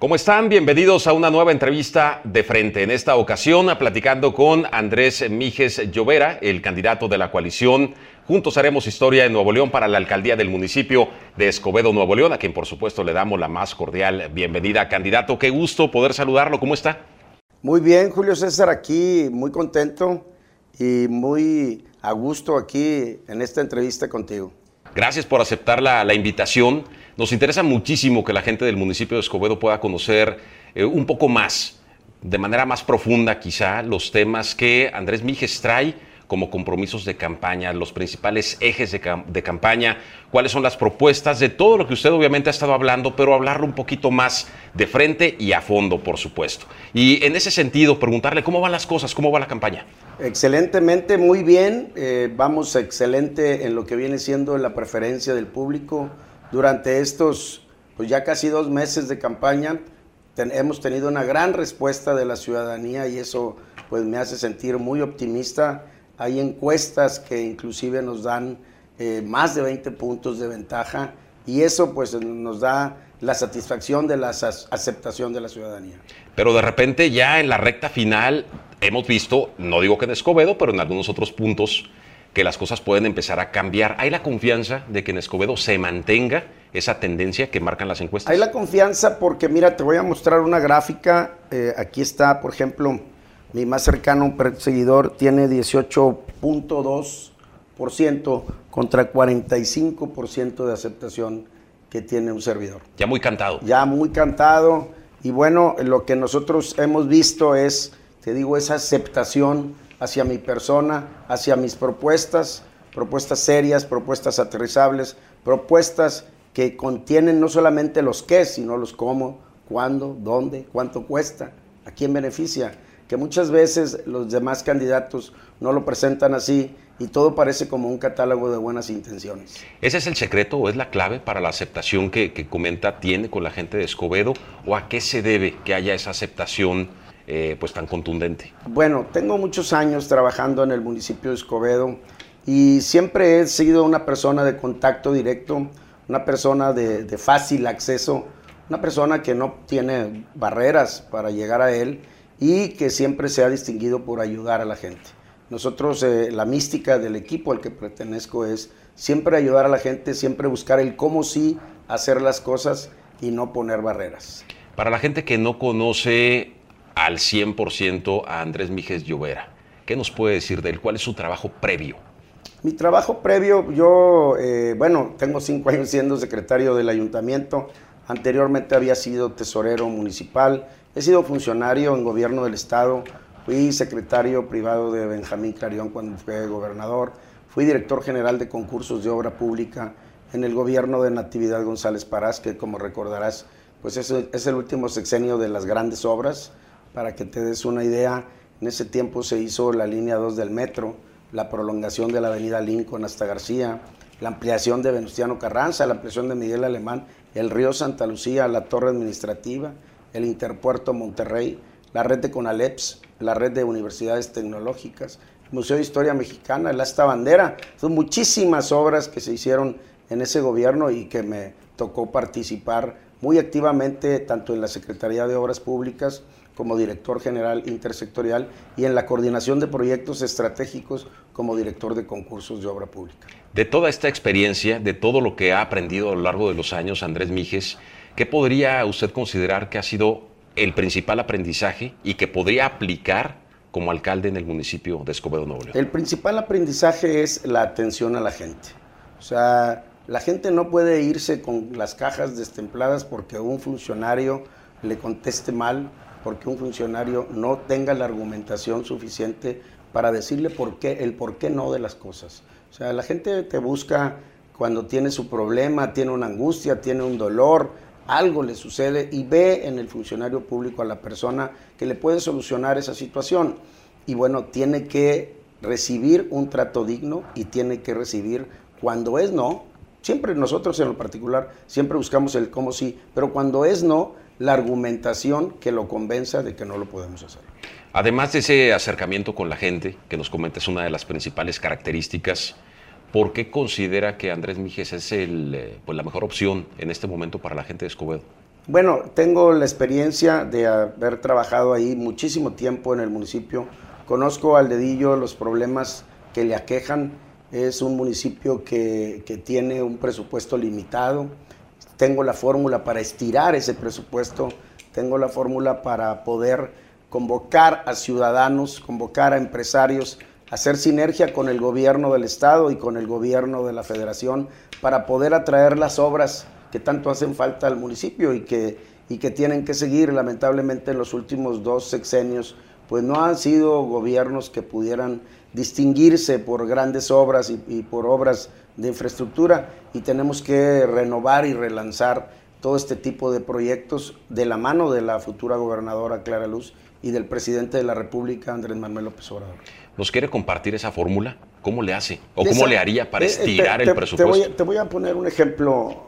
¿Cómo están? Bienvenidos a una nueva entrevista de frente. En esta ocasión, platicando con Andrés Mijes Llovera, el candidato de la coalición. Juntos haremos historia en Nuevo León para la alcaldía del municipio de Escobedo, Nuevo León, a quien por supuesto le damos la más cordial bienvenida. Candidato, qué gusto poder saludarlo. ¿Cómo está? Muy bien, Julio César, aquí muy contento y muy a gusto aquí en esta entrevista contigo. Gracias por aceptar la, la invitación. Nos interesa muchísimo que la gente del municipio de Escobedo pueda conocer eh, un poco más, de manera más profunda quizá, los temas que Andrés Mijes trae como compromisos de campaña, los principales ejes de, cam de, campaña, cuáles son las propuestas de todo lo que usted obviamente ha estado hablando, pero hablarlo un poquito más de frente y a fondo, por supuesto. Y en ese sentido, preguntarle cómo van las cosas, cómo va la campaña. Excelentemente, muy bien, eh, vamos excelente en lo que viene siendo la preferencia del público durante estos pues ya casi dos meses de campaña ten, hemos tenido una gran respuesta de la ciudadanía y eso pues me hace sentir muy optimista. Hay encuestas que inclusive nos dan eh, más de 20 puntos de ventaja y eso pues nos da la satisfacción de la aceptación de la ciudadanía. Pero de repente ya en la recta final hemos visto, no digo que en Escobedo, pero en algunos otros puntos, que las cosas pueden empezar a cambiar. ¿Hay la confianza de que en Escobedo se mantenga esa tendencia que marcan las encuestas? Hay la confianza porque, mira, te voy a mostrar una gráfica. Eh, aquí está, por ejemplo, mi más cercano seguidor tiene 18.2% contra 45% de aceptación que tiene un servidor. Ya muy cantado. Ya muy cantado. Y bueno, lo que nosotros hemos visto es, te digo, esa aceptación hacia mi persona, hacia mis propuestas, propuestas serias, propuestas aterrizables, propuestas que contienen no solamente los qué, sino los cómo, cuándo, dónde, cuánto cuesta, a quién beneficia, que muchas veces los demás candidatos no lo presentan así y todo parece como un catálogo de buenas intenciones. ¿Ese es el secreto o es la clave para la aceptación que, que comenta tiene con la gente de Escobedo? ¿O a qué se debe que haya esa aceptación eh, pues tan contundente? Bueno, tengo muchos años trabajando en el municipio de Escobedo y siempre he sido una persona de contacto directo, una persona de, de fácil acceso, una persona que no tiene barreras para llegar a él y que siempre se ha distinguido por ayudar a la gente. Nosotros, eh, la mística del equipo al que pertenezco es siempre ayudar a la gente, siempre buscar el cómo sí hacer las cosas y no poner barreras. Para la gente que no conoce al 100% a Andrés Mijes Llovera, ¿qué nos puede decir de él? ¿Cuál es su trabajo previo? Mi trabajo previo, yo, eh, bueno, tengo cinco años siendo secretario del ayuntamiento, anteriormente había sido tesorero municipal, he sido funcionario en gobierno del estado, fui secretario privado de Benjamín Clarión cuando fue gobernador, fui director general de concursos de obra pública en el gobierno de Natividad González Parás, que como recordarás, pues es, es el último sexenio de las grandes obras, para que te des una idea, en ese tiempo se hizo la línea 2 del metro, la prolongación de la avenida Lincoln hasta García, la ampliación de Venustiano Carranza, la ampliación de Miguel Alemán, el río Santa Lucía, la torre administrativa, el interpuerto Monterrey, la red de CONALEPS, la red de universidades tecnológicas, el Museo de Historia Mexicana, el Asta Bandera. Son muchísimas obras que se hicieron en ese gobierno y que me tocó participar muy activamente tanto en la Secretaría de Obras Públicas como director general intersectorial y en la coordinación de proyectos estratégicos como director de concursos de obra pública. De toda esta experiencia, de todo lo que ha aprendido a lo largo de los años, Andrés Mijes, ¿qué podría usted considerar que ha sido el principal aprendizaje y que podría aplicar como alcalde en el municipio de Escobedo Nuevo? El principal aprendizaje es la atención a la gente. O sea, la gente no puede irse con las cajas destempladas porque un funcionario le conteste mal porque un funcionario no tenga la argumentación suficiente para decirle por qué, el por qué no de las cosas. O sea, la gente te busca cuando tiene su problema, tiene una angustia, tiene un dolor, algo le sucede y ve en el funcionario público a la persona que le puede solucionar esa situación. Y bueno, tiene que recibir un trato digno y tiene que recibir cuando es no. Siempre nosotros en lo particular, siempre buscamos el cómo sí, pero cuando es no, la argumentación que lo convenza de que no lo podemos hacer. Además de ese acercamiento con la gente, que nos comenta es una de las principales características, ¿por qué considera que Andrés Mijes es el, pues, la mejor opción en este momento para la gente de Escobedo? Bueno, tengo la experiencia de haber trabajado ahí muchísimo tiempo en el municipio. Conozco al dedillo los problemas que le aquejan. Es un municipio que, que tiene un presupuesto limitado. Tengo la fórmula para estirar ese presupuesto. Tengo la fórmula para poder convocar a ciudadanos, convocar a empresarios, hacer sinergia con el gobierno del Estado y con el gobierno de la Federación para poder atraer las obras que tanto hacen falta al municipio y que, y que tienen que seguir. Lamentablemente en los últimos dos sexenios, pues no han sido gobiernos que pudieran distinguirse por grandes obras y, y por obras de infraestructura y tenemos que renovar y relanzar todo este tipo de proyectos de la mano de la futura gobernadora Clara Luz y del presidente de la República, Andrés Manuel López Obrador. ¿Nos quiere compartir esa fórmula? ¿Cómo le hace? ¿O cómo le haría para estirar el presupuesto? Te voy, a, poner un ejemplo,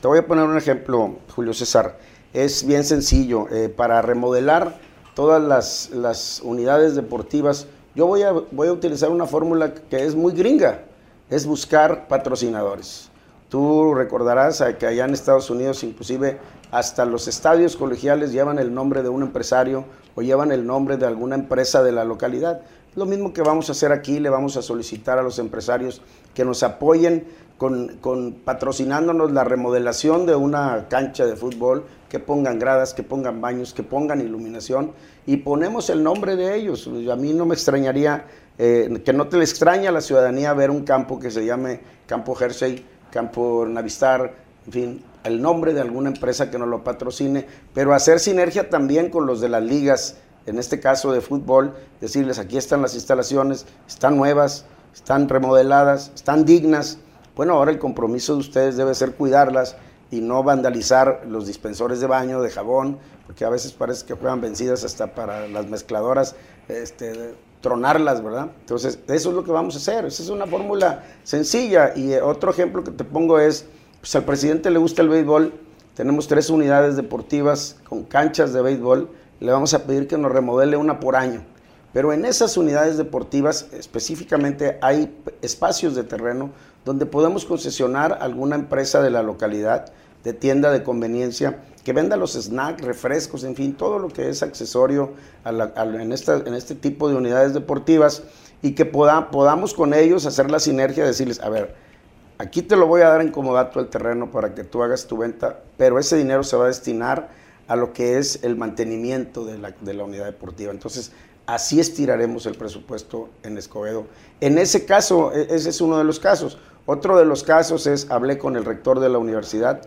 te voy a poner un ejemplo, Julio César. Es bien sencillo. Eh, para remodelar todas las, las, unidades deportivas, yo voy a, voy a utilizar una fórmula que es muy gringa, es buscar patrocinadores. Tú recordarás que allá en Estados Unidos inclusive hasta los estadios colegiales llevan el nombre de un empresario o llevan el nombre de alguna empresa de la localidad. Lo mismo que vamos a hacer aquí, le vamos a solicitar a los empresarios que nos apoyen con, patrocinándonos la remodelación de una cancha de fútbol, que pongan gradas, que pongan baños, que pongan iluminación y ponemos el nombre de ellos. A mí no me extrañaría, eh, que no te le extraña a la ciudadanía ver un campo que se llame Campo Jersey, Campo Navistar, en fin, el nombre de alguna empresa que nos lo patrocine, pero hacer sinergia también con los de las ligas, en este caso de fútbol, decirles aquí están las instalaciones, están nuevas, están remodeladas, están dignas. Bueno, ahora el compromiso de ustedes debe ser cuidarlas y no vandalizar los dispensores de baño, de jabón, porque a veces parece que juegan vencidas hasta para las mezcladoras, este, tronarlas, ¿verdad? Entonces, eso es lo que vamos a hacer. Esa es una fórmula sencilla. Y eh, otro ejemplo que te pongo es pues al presidente le gusta el béisbol, tenemos tres unidades deportivas con canchas de béisbol, le vamos a pedir que nos remodele una por año. Pero en esas unidades deportivas específicamente hay espacios de terreno donde podemos concesionar alguna empresa de la localidad, de tienda de conveniencia, que venda los snacks, refrescos, en fin, todo lo que es accesorio en, este tipo de unidades deportivas y que podamos con ellos hacer la sinergia, decirles, a ver, Aquí te lo voy a dar en comodato el terreno para que tú hagas tu venta, pero ese dinero se va a destinar a lo que es el mantenimiento de la, de la unidad deportiva. Entonces, así estiraremos el presupuesto en Escobedo. En ese caso, e, ese es uno de los casos. Otro de los casos es, hablé con el rector de la universidad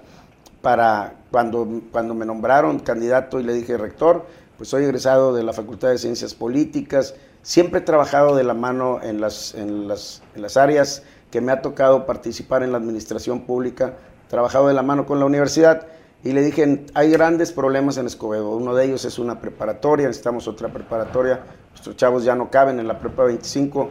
para cuando, cuando me nombraron candidato y le dije, rector, pues soy egresado de la Facultad de Ciencias Políticas, siempre he trabajado de la mano en las, en las, en las áreas que me ha tocado participar en la administración pública, trabajado de la mano con la universidad y le dije, hay grandes problemas en Escobedo. Uno de ellos es una preparatoria, necesitamos otra preparatoria. Nuestros chavos ya no caben en la prepa 25.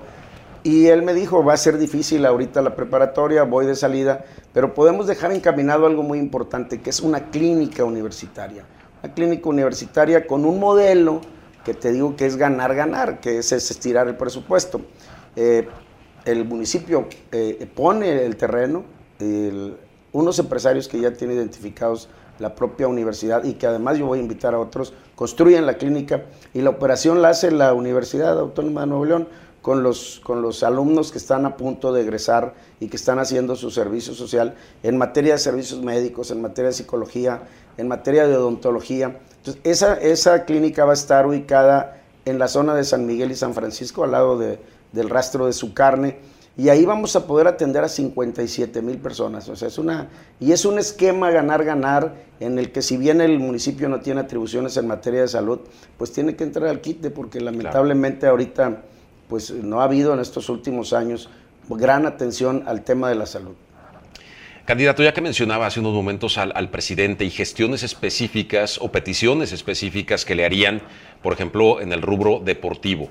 Y él me dijo, va a ser difícil ahorita la preparatoria, voy de salida, pero podemos dejar encaminado algo muy importante, que es una clínica universitaria. Una clínica universitaria con un modelo que te digo que es ganar, ganar, que es, estirar el presupuesto. Eh, el municipio eh, pone el terreno, unos empresarios que ya tienen identificados la propia universidad y que además yo voy a invitar a otros, construyen la clínica y la operación la hace la Universidad Autónoma de Nuevo León con los, con los alumnos que están a punto de egresar y que están haciendo su servicio social en materia de servicios médicos, en materia de psicología, en materia de odontología. Entonces, esa, esa clínica va a estar ubicada en la zona de San Miguel y San Francisco, al lado de, del rastro de su carne. Y ahí vamos a poder atender a 57 mil personas. O sea, es una, y es un esquema ganar-ganar en el que si bien el municipio no tiene atribuciones en materia de salud, pues tiene que entrar al quite porque lamentablemente ahorita pues no ha habido en estos últimos años gran atención al tema de la salud. Candidato, ya que mencionaba hace unos momentos al, al, presidente y gestiones específicas o peticiones específicas que le harían, por ejemplo, en el rubro deportivo.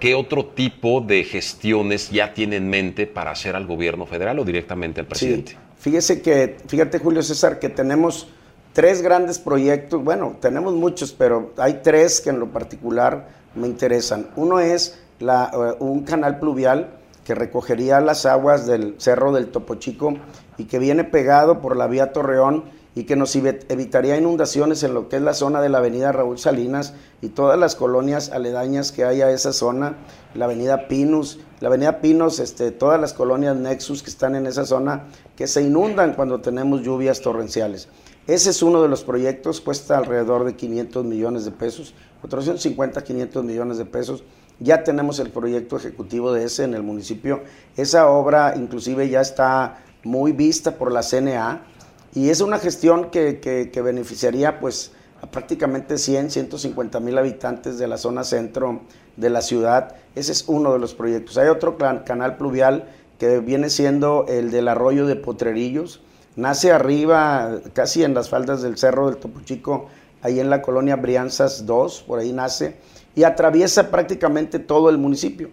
¿qué otro tipo de gestiones ya tiene en mente para hacer al gobierno federal o directamente al presidente? Fíjese que, fíjate Julio César, que tenemos tres grandes proyectos, bueno, tenemos muchos, pero hay tres que en lo particular me interesan. Uno es eh, un canal pluvial que recogería las aguas del Cerro del Topo Chico y que viene pegado por la vía Torreón y que nos evitaría inundaciones en lo que es la zona de la avenida Raúl Salinas y todas las colonias aledañas que hay a esa zona, la avenida Pinus, la avenida Pinos, este, todas las colonias Nexus que están en esa zona, que se inundan cuando tenemos lluvias torrenciales. Ese es uno de los proyectos, cuesta alrededor de 500 millones de pesos, 450, 500 millones de pesos. Ya tenemos el proyecto ejecutivo de ese en el municipio. Esa obra inclusive ya está muy vista por la CNA y es una gestión que, que, beneficiaría pues a prácticamente 100, 150 mil habitantes de la zona centro de la ciudad. Ese es uno de los proyectos. Hay otro canal pluvial que viene siendo el del arroyo de Potrerillos Nace arriba, casi en las faldas del Cerro del Topo Chico, ahí en la colonia Brianzas 2, por ahí nace, y atraviesa prácticamente todo el municipio.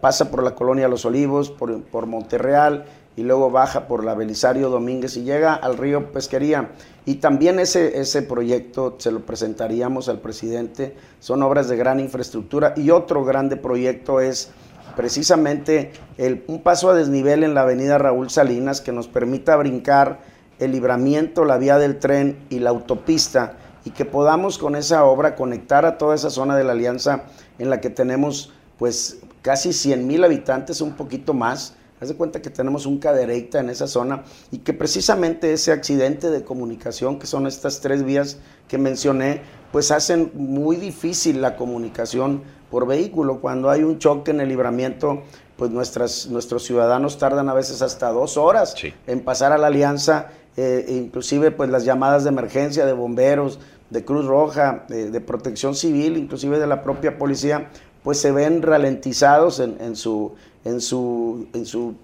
pasa por la colonia Los Olivos, por, por Monterreal, y luego baja por la Belisario Domínguez y llega al río Pesquería. Y también ese, ese proyecto se lo presentaríamos al presidente. Son obras de gran infraestructura. Y otro grande proyecto es precisamente el, un paso a desnivel en la avenida Raúl Salinas que nos permita brincar el libramiento, la vía del tren y la autopista y que podamos con esa obra conectar a toda esa zona de la alianza en la que tenemos pues casi 100 mil habitantes, un poquito más. Haz de cuenta que tenemos un cadereita en esa zona y que precisamente ese accidente de comunicación, que son estas tres vías que mencioné, pues hacen muy difícil la comunicación por vehículo. Cuando hay un choque en el libramiento, pues nuestras, nuestros ciudadanos tardan a veces hasta dos horas en pasar a la alianza, eh, inclusive pues las llamadas de emergencia de bomberos, de Cruz Roja, de, protección civil, inclusive de la propia policía, pues se ven ralentizados en, su, en, su, en, su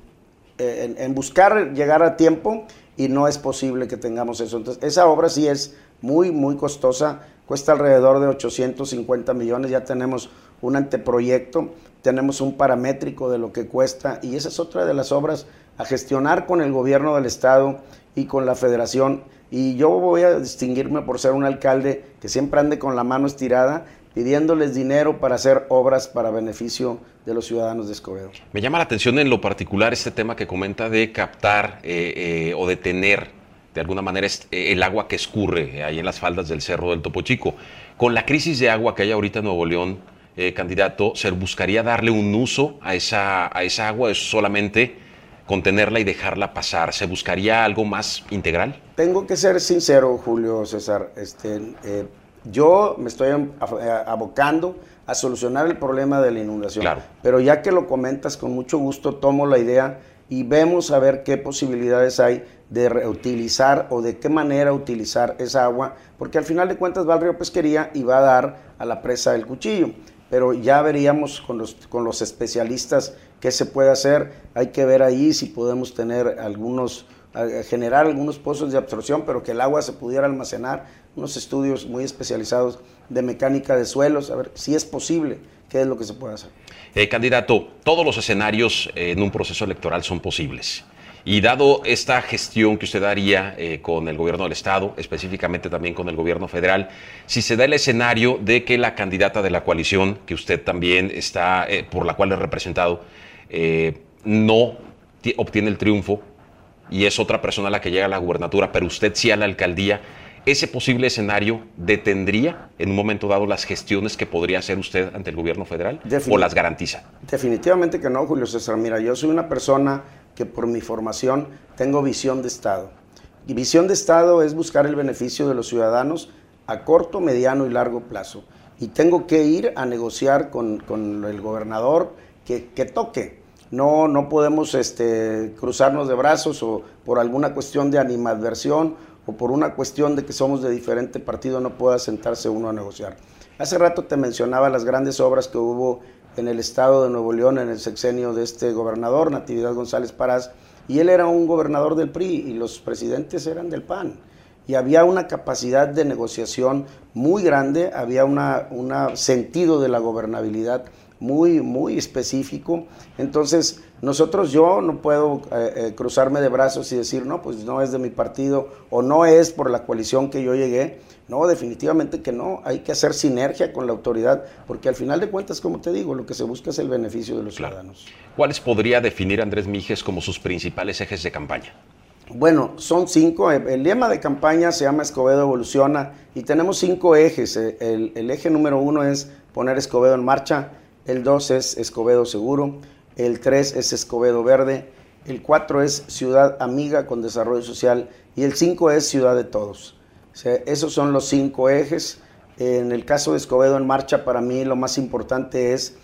eh, en, buscar llegar a tiempo y no es posible que tengamos eso. Entonces, esa obra sí es muy, muy costosa, cuesta alrededor de 850 millones, ya tenemos un anteproyecto, tenemos un paramétrico de lo que cuesta y esa es otra de las obras a gestionar con el gobierno del estado y con la federación. Y yo voy a distinguirme por ser un alcalde que siempre ande con la mano estirada pidiéndoles dinero para hacer obras para beneficio de los ciudadanos de Escobedo. Me llama la atención en lo particular este tema que comenta de captar eh, eh, o detener de alguna manera eh, el agua que escurre ahí en las faldas del Cerro del Topo Chico. Con la crisis de agua que hay ahorita en Nuevo León, candidato, ¿se buscaría darle un uso a esa, a esa agua? ¿Es solamente contenerla y dejarla pasar? ¿Se buscaría algo más integral? Tengo que ser sincero, Julio César. Este, eh, yo me estoy abocando a solucionar el problema de la inundación. Claro. Pero ya que lo comentas, con mucho gusto tomo la idea y vemos a ver qué posibilidades hay de reutilizar o de qué manera utilizar esa agua, porque al final de cuentas va al río Pesquería y va a dar a la presa del cuchillo pero ya veríamos con los, con los especialistas qué se puede hacer. Hay que ver ahí si podemos tener algunos, generar algunos pozos de absorción, pero que el agua se pudiera almacenar, unos estudios muy especializados de mecánica de suelos, a ver si es posible, qué es lo que se puede hacer. Eh, candidato, todos los escenarios en un proceso electoral son posibles. Y dado esta gestión que usted haría eh, con el gobierno del Estado, específicamente también con el gobierno federal, si se da el escenario de que la candidata de la coalición, que usted también está, eh, por la cual es representado, eh, no obtiene el triunfo y es otra persona la que llega a la gubernatura, pero usted sí a la alcaldía, ¿ese posible escenario detendría en un momento dado las gestiones que podría hacer usted ante el gobierno federal o las garantiza? Definitivamente que no, Julio César. Mira, yo soy una persona que por mi formación tengo visión de Estado. Y visión de Estado es buscar el beneficio de los ciudadanos a corto, mediano y largo plazo. Y tengo que ir a negociar con, el gobernador que, toque. No, no podemos este, cruzarnos de brazos o por alguna cuestión de animadversión o por una cuestión de que somos de diferente partido no pueda sentarse uno a negociar. Hace rato te mencionaba las grandes obras que hubo en el estado de Nuevo León en el sexenio de este gobernador, Natividad González Parás, y él era un gobernador del PRI y los presidentes eran del PAN. Y había una capacidad de negociación muy grande, había un una sentido de la gobernabilidad muy, muy específico. Entonces, nosotros, yo no puedo eh, eh, cruzarme de brazos y decir, no, pues no es de mi partido o no es por la coalición que yo llegué. No, definitivamente que no. Hay que hacer sinergia con la autoridad, porque al final de cuentas, como te digo, lo que se busca es el beneficio de los ciudadanos. ¿Cuáles podría definir Andrés Mijes como sus principales ejes de campaña? Bueno, son cinco. El lema de campaña se llama Escobedo Evoluciona y tenemos cinco ejes. El, el eje número uno es poner Escobedo en marcha, el dos es Escobedo Seguro, el tres es Escobedo Verde, el 4 es Ciudad Amiga con Desarrollo Social y el 5 es Ciudad de Todos. esos son los cinco ejes. En el caso de Escobedo en Marcha, para mí lo más importante es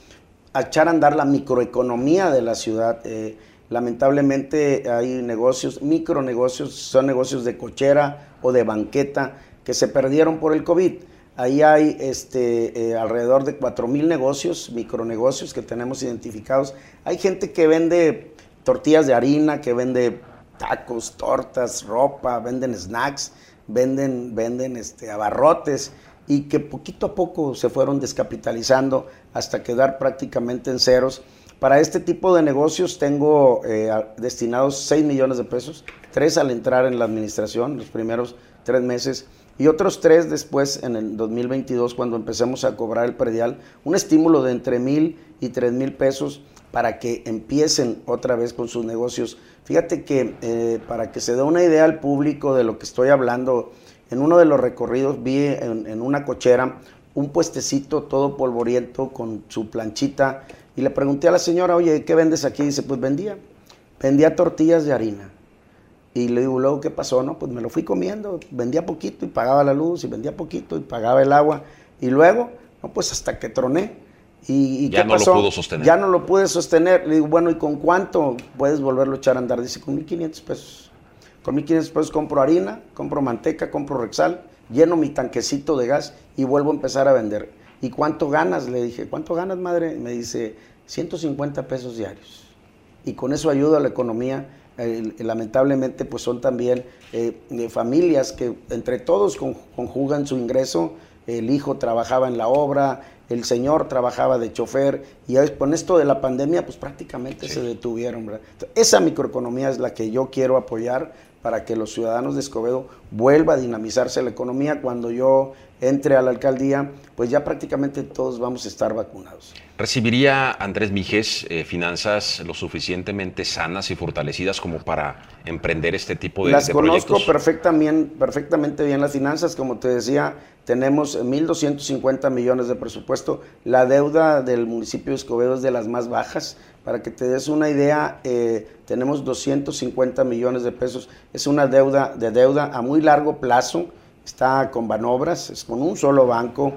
echar a andar la microeconomía de la ciudad. Eh, lamentablemente hay negocios, micronegocios, son negocios de cochera o de banqueta que se perdieron por el COVID. Ahí hay este, eh, alrededor de 4 mil negocios, micronegocios que tenemos identificados. Hay gente que vende tortillas de harina, que vende tacos, tortas, ropa, venden snacks, venden, venden este, abarrotes y que poquito a poco se fueron descapitalizando hasta quedar prácticamente en ceros. Para este tipo de negocios tengo eh, destinados 6 millones de pesos, 3 al entrar en la administración, los primeros tres meses, y otros 3 después en el 2022 cuando empecemos a cobrar el predial, un estímulo de entre mil y tres mil pesos para que empiecen otra vez con sus negocios. Fíjate que eh, para que se dé una idea al público de lo que estoy hablando, en uno de los recorridos vi en, una cochera un puestecito todo polvoriento con su planchita y le pregunté a la señora, oye, ¿qué vendes aquí? Y dice, pues vendía, vendía tortillas de harina. Y le digo, luego, ¿qué pasó? No, pues me lo fui comiendo, vendía poquito y pagaba la luz, y vendía poquito y pagaba el agua. Y luego, no, pues hasta que troné. ¿Y, ya no lo pudo sostener. Ya no lo pude sostener. Le digo, bueno, ¿y con cuánto puedes volverlo a echar a andar? Dice, con 1.500 pesos. Con 1.500 pesos compro harina, compro manteca, compro Rexal, lleno mi tanquecito de gas y vuelvo a empezar a vender. ¿Y cuánto ganas? Le dije, ¿cuánto ganas, madre? Me dice, 150 pesos diarios. Y con eso ayuda a la economía. Lamentablemente, pues son también eh, familias que entre todos conjugan su ingreso. El hijo trabajaba en la obra, el señor trabajaba de chofer y con esto de la pandemia pues prácticamente se detuvieron. Esa microeconomía es la que yo quiero apoyar para que los ciudadanos de Escobedo vuelva a dinamizarse la economía cuando yo entre a la alcaldía, pues ya prácticamente todos vamos a estar vacunados. ¿Recibiría Andrés Mijes eh, finanzas lo suficientemente sanas y fortalecidas como para emprender este tipo de, las conozco perfectamente, perfectamente bien las finanzas, como te decía, tenemos 1.250 millones de presupuesto. La deuda del municipio de Escobedo es de las más bajas. Para que te des una idea, eh, tenemos 250 millones de pesos. Es una deuda de deuda a muy largo plazo. Está con Banobras, es con un solo banco.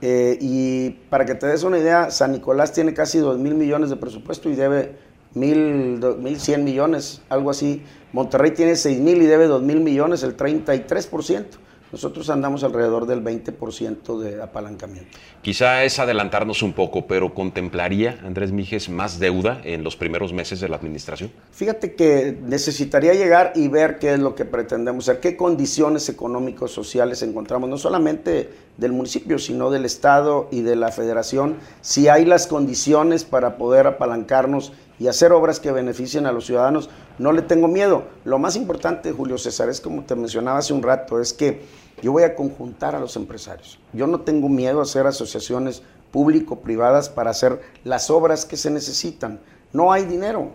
Eh, y para que te des una idea, San Nicolás tiene casi 2 mil millones de presupuesto y debe 1.100 millones, algo así. Monterrey tiene 6 mil y debe 2 mil millones, el 33%. Nosotros andamos alrededor del 20% de apalancamiento. Quizá es adelantarnos un poco, pero ¿contemplaría Andrés Mijes más deuda en los primeros meses de la administración? Fíjate que necesitaría llegar y ver qué es lo que pretendemos hacer, qué condiciones económicos sociales encontramos, no solamente del municipio, sino del Estado y de la Federación, si hay las condiciones para poder apalancarnos y hacer obras que beneficien a los ciudadanos, no le tengo miedo. Lo más importante, Julio César, es como te mencionaba hace un rato, es que yo voy a conjuntar a los empresarios. Yo no tengo miedo a hacer asociaciones público-privadas para hacer las obras que se necesitan. No hay dinero.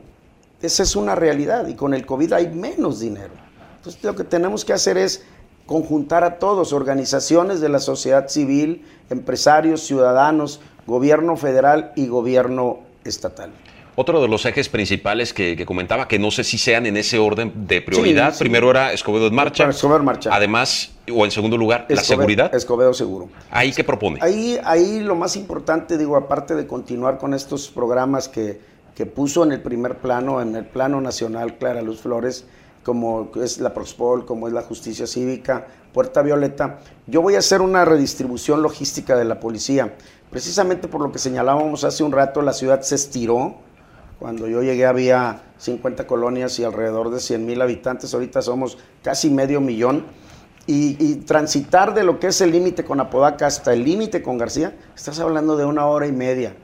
Esa es una realidad y con el COVID hay menos dinero. Entonces lo que tenemos que hacer es conjuntar a todos, organizaciones de la sociedad civil, empresarios, ciudadanos, gobierno federal y gobierno estatal. Otro de los ejes principales que, comentaba, que no sé si sean en ese orden de prioridad. Primero era Escobedo en marcha. Escobedo en marcha. Además, o en segundo lugar, la seguridad. Escobedo seguro. ¿Ahí qué propone? Ahí, ahí lo más importante, digo, aparte de continuar con estos programas que, que puso en el primer plano, en el plano nacional Clara Luz Flores, como es la Prospol, como es la Justicia Cívica, Puerta Violeta, yo voy a hacer una redistribución logística de la policía. Precisamente por lo que señalábamos hace un rato, la ciudad se estiró cuando yo llegué había 50 colonias y alrededor de 100 mil habitantes, ahorita somos casi medio millón. Y, transitar de lo que es el límite con Apodaca hasta el límite con García, estás hablando de una hora y media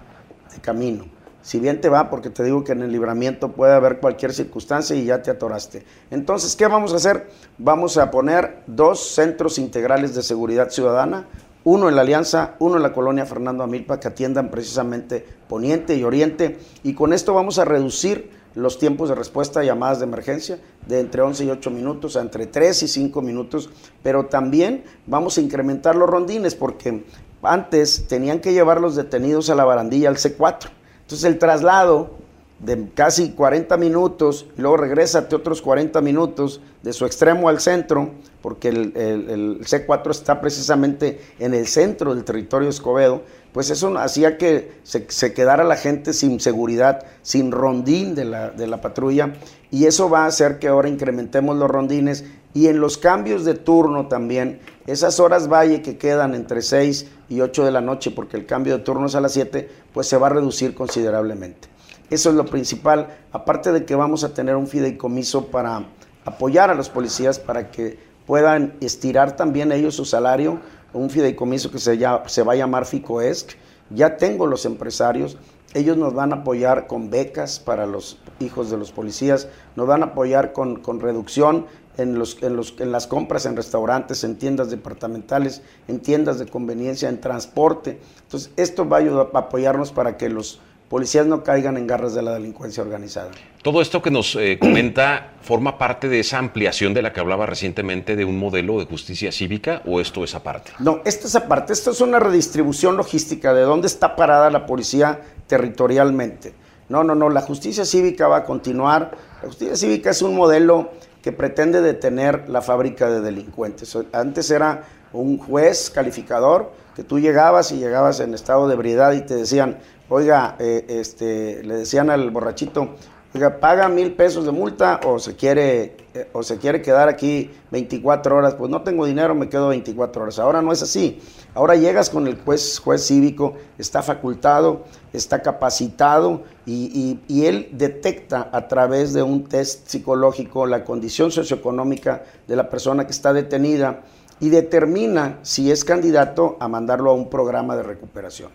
de camino. Si bien te va, porque te digo que en el libramiento puede haber cualquier circunstancia y ya te atoraste. Entonces, ¿qué vamos a hacer? Vamos a poner dos centros integrales de seguridad ciudadana, uno en la Alianza, uno en la colonia Fernando Amilpa, que atiendan precisamente Poniente y Oriente. Y con esto vamos a reducir los tiempos de respuesta a llamadas de emergencia de entre 11 y 8 minutos a entre 3 y 5 minutos, pero también vamos a incrementar los rondines porque antes tenían que llevar los detenidos a la barandilla al C4. Entonces el traslado de casi 40 minutos y luego regrésate otros 40 minutos de su extremo al centro, porque el, el, C4 está precisamente en el centro del territorio Escobedo, pues eso hacía que se, se, quedara la gente sin seguridad, sin rondín de la, de la patrulla, y eso va a hacer que ahora incrementemos los rondines y en los cambios de turno también, esas horas valle que quedan entre 6 y 8 de la noche, porque el cambio de turno es a las 7, pues se va a reducir considerablemente. Eso es lo principal, aparte de que vamos a tener un fideicomiso para apoyar a los policías para que puedan estirar también ellos su salario, un fideicomiso que se, se va a llamar FICOESC. Ya tengo los empresarios, ellos nos van a apoyar con becas para los hijos de los policías, nos van a apoyar con, con reducción en, los, en, los, en las compras en restaurantes, en tiendas departamentales, en tiendas de conveniencia, en transporte. Entonces, esto va a ayudar a apoyarnos para que los policías no caigan en garras de la delincuencia organizada. Todo esto que nos eh, comenta forma parte de esa ampliación de la que hablaba recientemente de un modelo de justicia cívica o esto es aparte? No, esto es aparte. Esto es una redistribución logística de dónde está parada la policía territorialmente. No, no, no, la justicia cívica va a continuar. La justicia cívica es un modelo que pretende detener la fábrica de delincuentes. Antes era un juez calificador que tú llegabas y llegabas en estado de ebriedad y te decían, oiga, eh, este, le decían al borrachito, oiga, paga mil pesos de multa o se quiere eh, o se quiere quedar aquí 24 horas, pues no tengo dinero, me quedo 24 horas. Ahora no es así. Ahora llegas con el juez, juez cívico, está facultado, está capacitado y, y, él detecta a través de un test psicológico la condición socioeconómica de la persona que está detenida y determina si es candidato a mandarlo a un programa de recuperación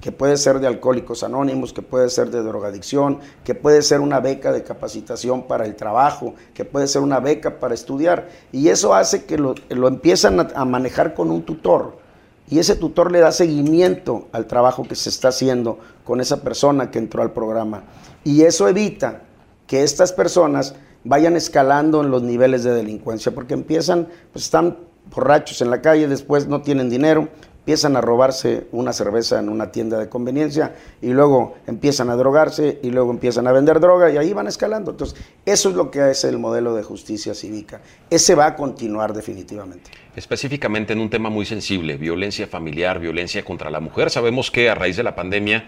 que puede ser de alcohólicos anónimos, que puede ser de drogadicción, que puede ser una beca de capacitación para el trabajo, que puede ser una beca para estudiar. Y eso hace que lo, empiezan a, manejar con un tutor. Y ese tutor le da seguimiento al trabajo que se está haciendo con esa persona que entró al programa. Y eso evita que estas personas vayan escalando en los niveles de delincuencia, porque empiezan, pues están borrachos en la calle, después no tienen dinero, empiezan a robarse una cerveza en una tienda de conveniencia y luego empiezan a drogarse y luego empiezan a vender droga y ahí van escalando. Entonces, eso es lo que es el modelo de justicia cívica. Ese va a continuar definitivamente. Específicamente en un tema muy sensible, violencia familiar, violencia contra la mujer. Sabemos que a raíz de la pandemia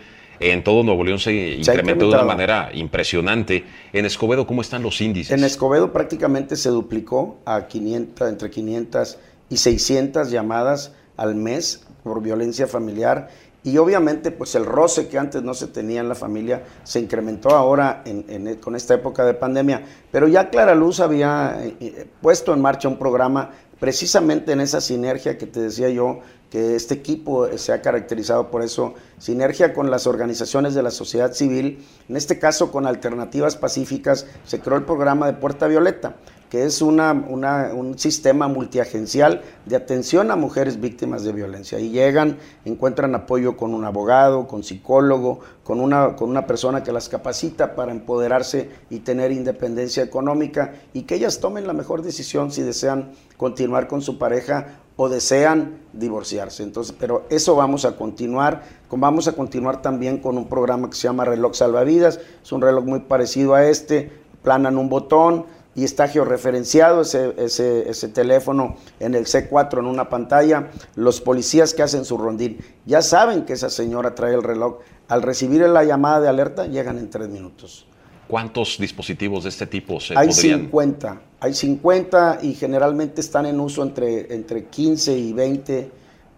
en todo Nuevo León se, incrementó de una manera impresionante. En Escobedo, ¿cómo están los índices? En Escobedo prácticamente se duplicó a 500, entre 500 y 600 llamadas al mes por violencia familiar y obviamente pues el roce que antes no se tenía en la familia se incrementó ahora en, con esta época de pandemia. Pero ya Clara Luz había eh, eh, puesto en marcha un programa precisamente en esa sinergia que te decía yo, que este equipo se ha caracterizado por eso, sinergia con las organizaciones de la sociedad civil, en este caso con alternativas pacíficas, se creó el programa de Puerta Violeta que es una, un sistema multiagencial de atención a mujeres víctimas de violencia. Y llegan, encuentran apoyo con un abogado, con psicólogo, con una, con una persona que las capacita para empoderarse y tener independencia económica y que ellas tomen la mejor decisión si desean continuar con su pareja o desean divorciarse. Entonces, pero eso vamos a continuar. Vamos a continuar también con un programa que se llama Reloj Salvavidas. Es un reloj muy parecido a este. Planan un botón, y está georreferenciado ese, ese, ese, teléfono en el C4 en una pantalla. Los policías que hacen su rondín ya saben que esa señora trae el reloj. Al recibir la llamada de alerta llegan en tres minutos. ¿Cuántos dispositivos de este tipo se hay podrían? Hay 50. Hay 50 y generalmente están en uso entre, entre 15 y 20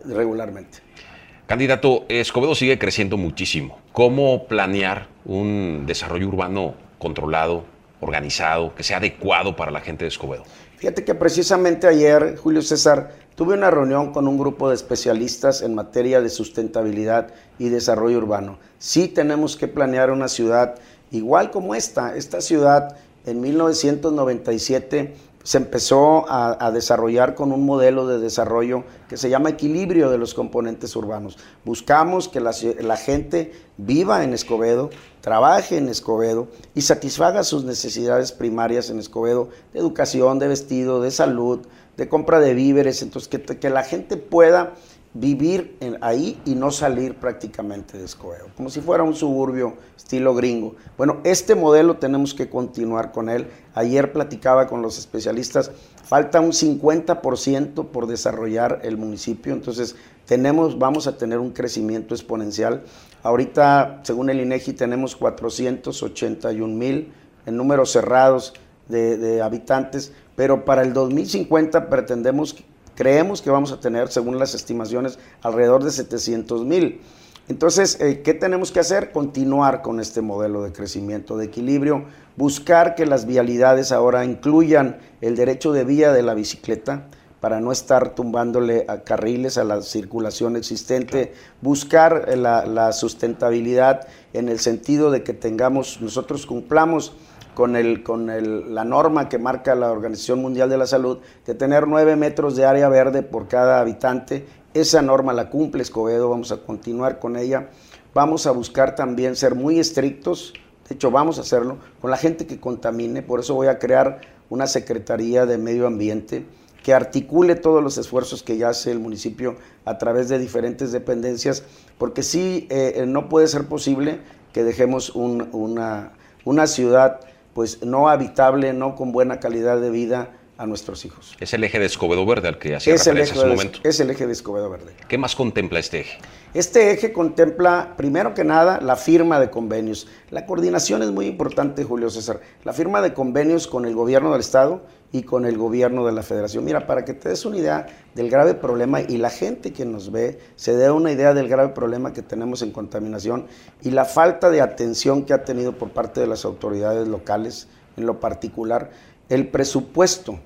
regularmente. Candidato, Escobedo sigue creciendo muchísimo. ¿Cómo planear un desarrollo urbano controlado, organizado, que sea adecuado para la gente de Escobedo. Fíjate que precisamente ayer, Julio César, tuve una reunión con un grupo de especialistas en materia de sustentabilidad y desarrollo urbano. Sí tenemos que planear una ciudad igual como esta. Esta ciudad en 1997 se empezó a, desarrollar con un modelo de desarrollo que se llama equilibrio de los componentes urbanos. Buscamos que la, gente viva en Escobedo, trabaje en Escobedo y satisfaga sus necesidades primarias en Escobedo, de educación, de vestido, de salud, de compra de víveres, entonces que la gente pueda vivir ahí y no salir prácticamente de Escobedo, como si fuera un suburbio estilo gringo. Bueno, este modelo tenemos que continuar con él. Ayer platicaba con los especialistas, falta un 50% por desarrollar el municipio, entonces tenemos, vamos a tener un crecimiento exponencial. Ahorita, según el INEGI, tenemos 481 mil en números cerrados de, de habitantes, pero para el 2050 pretendemos creemos que vamos a tener, según las estimaciones, alrededor de 700 mil. Entonces, eh, ¿qué tenemos que hacer? Continuar con este modelo de crecimiento, de equilibrio, buscar que las vialidades ahora incluyan el derecho de vía de la bicicleta para no estar tumbándole a carriles a la circulación existente, buscar eh, la, la sustentabilidad en el sentido de que tengamos, nosotros cumplamos con, el, con el, la norma que marca la Organización Mundial de la Salud de tener 9 metros de área verde por cada habitante. Esa norma la cumple Escobedo, vamos a continuar con ella. Vamos a buscar también ser muy estrictos, de hecho vamos a hacerlo, con la gente que contamine, por eso voy a crear una Secretaría de Medio Ambiente que articule todos los esfuerzos que ya hace el municipio a través de diferentes dependencias, porque sí, eh, no puede ser posible que dejemos una, una ciudad pues no habitable, no con buena calidad de vida a nuestros hijos. Es el eje de Escobedo Verde al que hacía referencia hace un momento. Es el eje de Escobedo Verde. ¿Qué más contempla este eje? Este eje contempla, primero que nada, la firma de convenios. La coordinación es muy importante, Julio César. La firma de convenios con el gobierno del Estado y con el gobierno de la federación. Mira, para que te des una idea del grave problema y la gente que nos ve se dé una idea del grave problema que tenemos en contaminación y la falta de atención que ha tenido por parte de las autoridades locales en lo particular, el presupuesto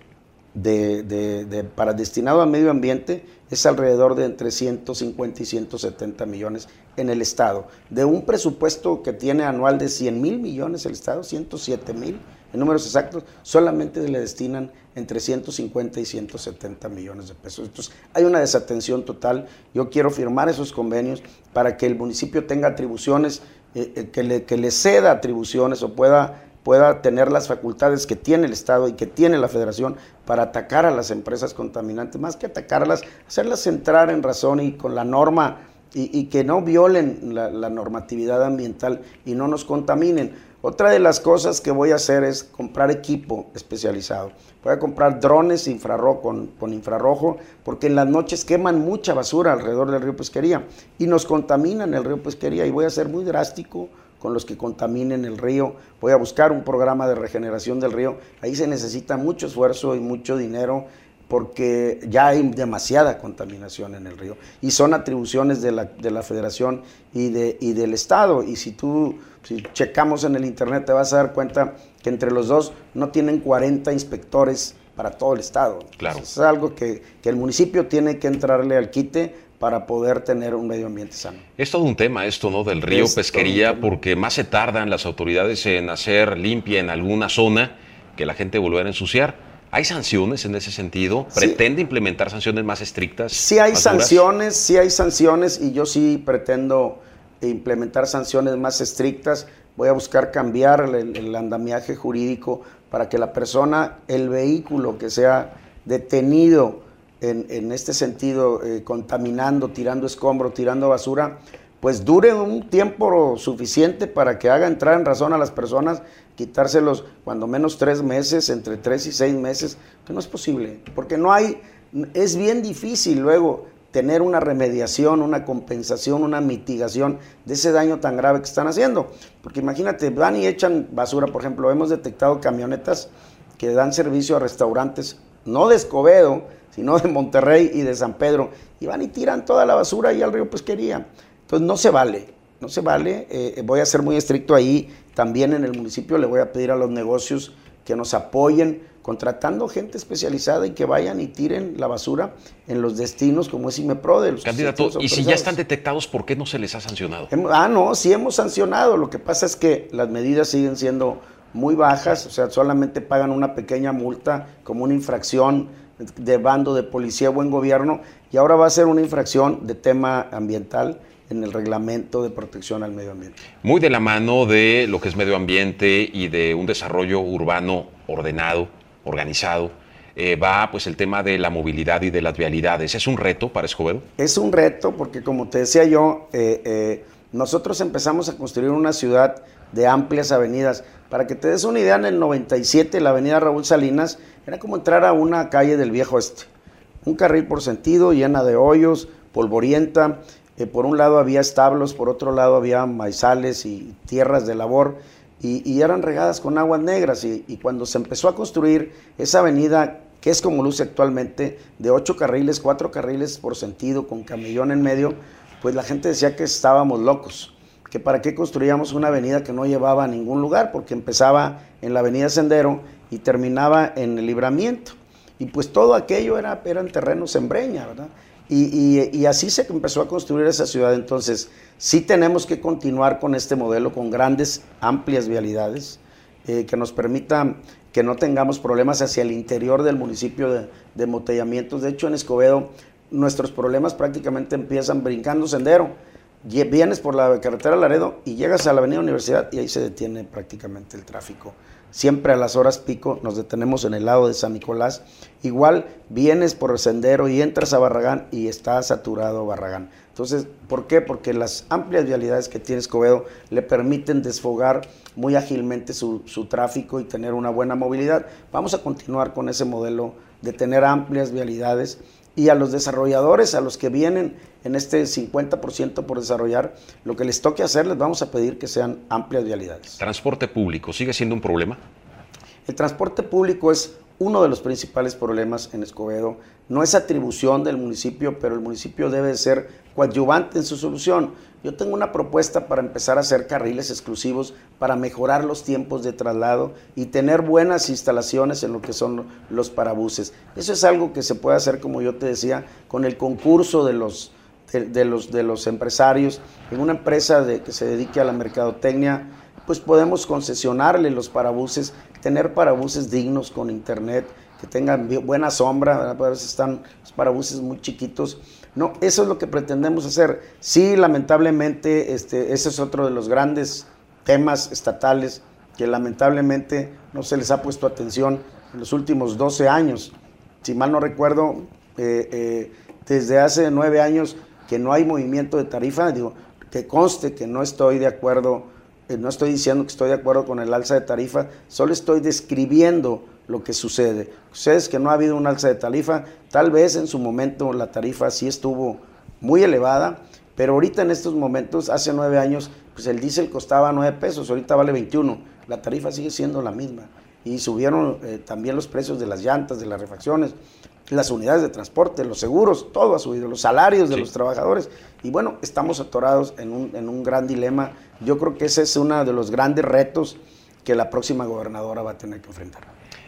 para destinado a medio ambiente es alrededor de entre 150 y 170 millones en el Estado. De un presupuesto que tiene anual de 100 mil millones el Estado, 107 mil en números exactos, solamente le destinan entre 150 y 170 millones de pesos. Entonces, hay una desatención total. Yo quiero firmar esos convenios para que el municipio tenga atribuciones, eh, eh, que le ceda atribuciones o pueda pueda tener las facultades que tiene el Estado y que tiene la Federación para atacar a las empresas contaminantes, más que atacarlas, hacerlas entrar en razón y con la norma y, que no violen la, normatividad ambiental y no nos contaminen. Otra de las cosas que voy a hacer es comprar equipo especializado. Voy a comprar drones infrarrojo, con, con, infrarrojo porque en las noches queman mucha basura alrededor del río Pesquería y nos contaminan el río Pesquería y voy a ser muy drástico con los que contaminen el río. Voy a buscar un programa de regeneración del río. Ahí se necesita mucho esfuerzo y mucho dinero porque ya hay demasiada contaminación en el río y son atribuciones de la, de la federación y, de, y del Estado. Y si tú si checamos en el Internet te vas a dar cuenta que entre los dos no tienen 40 inspectores para todo el Estado. Claro. es algo que, que el municipio tiene que entrarle al quite para poder tener un medio ambiente sano. Es todo un tema esto, ¿no? Del río Pesquería, porque más se tardan las autoridades en hacer limpia en alguna zona que la gente volver a ensuciar. ¿Hay sanciones en ese sentido? ¿Pretende implementar sanciones más estrictas? Sí hay sanciones, sí hay sanciones y yo sí pretendo implementar sanciones más estrictas. Voy a buscar cambiar el, el andamiaje jurídico para que la persona, el vehículo que sea detenido, en, este sentido, eh, contaminando, tirando escombro, tirando basura, pues dure un tiempo suficiente para que haga entrar en razón a las personas, quitárselos cuando menos tres meses, entre tres y seis meses, que no es posible, porque no hay, es bien difícil luego tener una remediación, una compensación, una mitigación de ese daño tan grave que están haciendo. Porque imagínate, van y echan basura, por ejemplo, hemos detectado camionetas que dan servicio a restaurantes, no de Escobedo, sino de Monterrey y de San Pedro, y van y tiran toda la basura ahí al río Pesquería. Entonces no se vale, no se vale, eh, voy a ser muy estricto ahí, también en el municipio le voy a pedir a los negocios que nos apoyen contratando gente especializada y que vayan y tiren la basura en los destinos como es IMEPRO de los Candidato, y si ya están detectados, ¿por qué no se les ha sancionado? Ah, no, sí hemos sancionado, lo que pasa es que las medidas siguen siendo muy bajas, o sea, solamente pagan una pequeña multa como una infracción de bando de policía buen gobierno y ahora va a ser una infracción de tema ambiental en el reglamento de protección al medio ambiente. Muy de la mano de lo que es medio ambiente y de un desarrollo urbano ordenado, organizado, eh, va pues el tema de la movilidad y de las vialidades. ¿Es un reto para Escobedo? Es un reto porque como te decía yo, eh, eh, nosotros empezamos a construir una ciudad de amplias avenidas. Para que te des una idea, en el 97 la avenida Raúl Salinas era como entrar a una calle del viejo este. Un carril por sentido, llena de hoyos, polvorienta. por un lado había establos, por otro lado había maizales y tierras de labor. Y, eran regadas con aguas negras. Y, y, cuando se empezó a construir esa avenida que es como luce actualmente, de ocho carriles, cuatro carriles por sentido, con camellón en medio, pues la gente decía que estábamos locos, que para qué construíamos una avenida que no llevaba a ningún lugar, porque empezaba en la avenida Sendero y terminaba en el libramiento. Y pues todo aquello era, eran terrenos en breña, ¿verdad? Y, así se empezó a construir esa ciudad. Entonces, sí tenemos que continuar con este modelo, con grandes, amplias vialidades, eh, que nos permitan que no tengamos problemas hacia el interior del municipio de, de embotellamientos. De hecho, en Escobedo nuestros problemas prácticamente empiezan brincando sendero. Vienes por la carretera Laredo y llegas a la avenida Universidad y ahí se detiene prácticamente el tráfico. Siempre a las horas pico nos detenemos en el lado de San Nicolás. Igual vienes por el sendero y entras a Barragán y está saturado Barragán. Entonces, ¿por qué? Porque las amplias vialidades que tiene Escobedo le permiten desfogar muy ágilmente su, tráfico y tener una buena movilidad. Vamos a continuar con ese modelo de tener amplias vialidades y a los desarrolladores, a los que vienen en este 50% por desarrollar, lo que les toque hacer, les vamos a pedir que sean amplias vialidades. ¿Transporte público sigue siendo un problema? El transporte público es uno de los principales problemas en Escobedo. No es atribución del municipio, pero el municipio debe ser coadyuvante en su solución. Yo tengo una propuesta para empezar a hacer carriles exclusivos para mejorar los tiempos de traslado y tener buenas instalaciones en lo que son los parabuses. Eso es algo que se puede hacer, como yo te decía, con el concurso de los, de, los, de los empresarios. En una empresa que se dedique a la mercadotecnia, pues podemos concesionarle los parabuses, tener parabuses dignos con internet, que tengan buena sombra, a veces están parabuses muy chiquitos no, eso es lo que pretendemos hacer. Sí, lamentablemente, este, ese es otro de los grandes temas estatales que lamentablemente no se les ha puesto atención en los últimos 12 años. Si mal no recuerdo, eh, eh, desde hace nueve años que no hay movimiento de tarifa, digo, que conste que no estoy de acuerdo, eh, no estoy diciendo que estoy de acuerdo con el alza de tarifa, solo estoy describiendo lo que sucede. Ustedes que no ha habido un alza de tarifa, tal vez en su momento la tarifa sí estuvo muy elevada, pero ahorita en estos momentos, hace nueve años, pues el diésel costaba nueve pesos, ahorita vale 21, la tarifa sigue siendo la misma. Y subieron eh, también los precios de las llantas, de las refacciones, las unidades de transporte, los seguros, todo ha subido, los salarios de los trabajadores. Y bueno, estamos atorados en un, en un gran dilema. Yo creo que ese es uno de los grandes retos que la próxima gobernadora va a tener que enfrentar.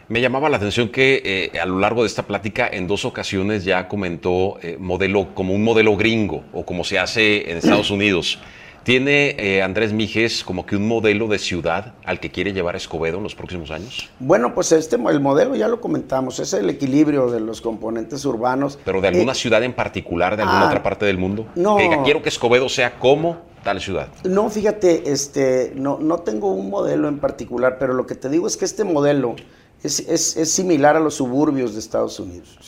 Me llamaba la atención que eh, a lo largo de esta plática en dos ocasiones ya comentó eh, modelo como un modelo gringo o como se hace en Estados Unidos. ¿Tiene eh, Andrés Mijes como que un modelo de ciudad al que quiere llevar Escobedo en los próximos años? Bueno, pues este el modelo ya lo comentamos, es el equilibrio de los componentes urbanos. ¿Pero de alguna ciudad en particular, de alguna ah, otra parte del mundo? No. Que quiero que Escobedo sea como tal ciudad. No, fíjate, este, no, no tengo un modelo en particular, pero lo que te digo es que este modelo es, similar a los suburbios de Estados Unidos.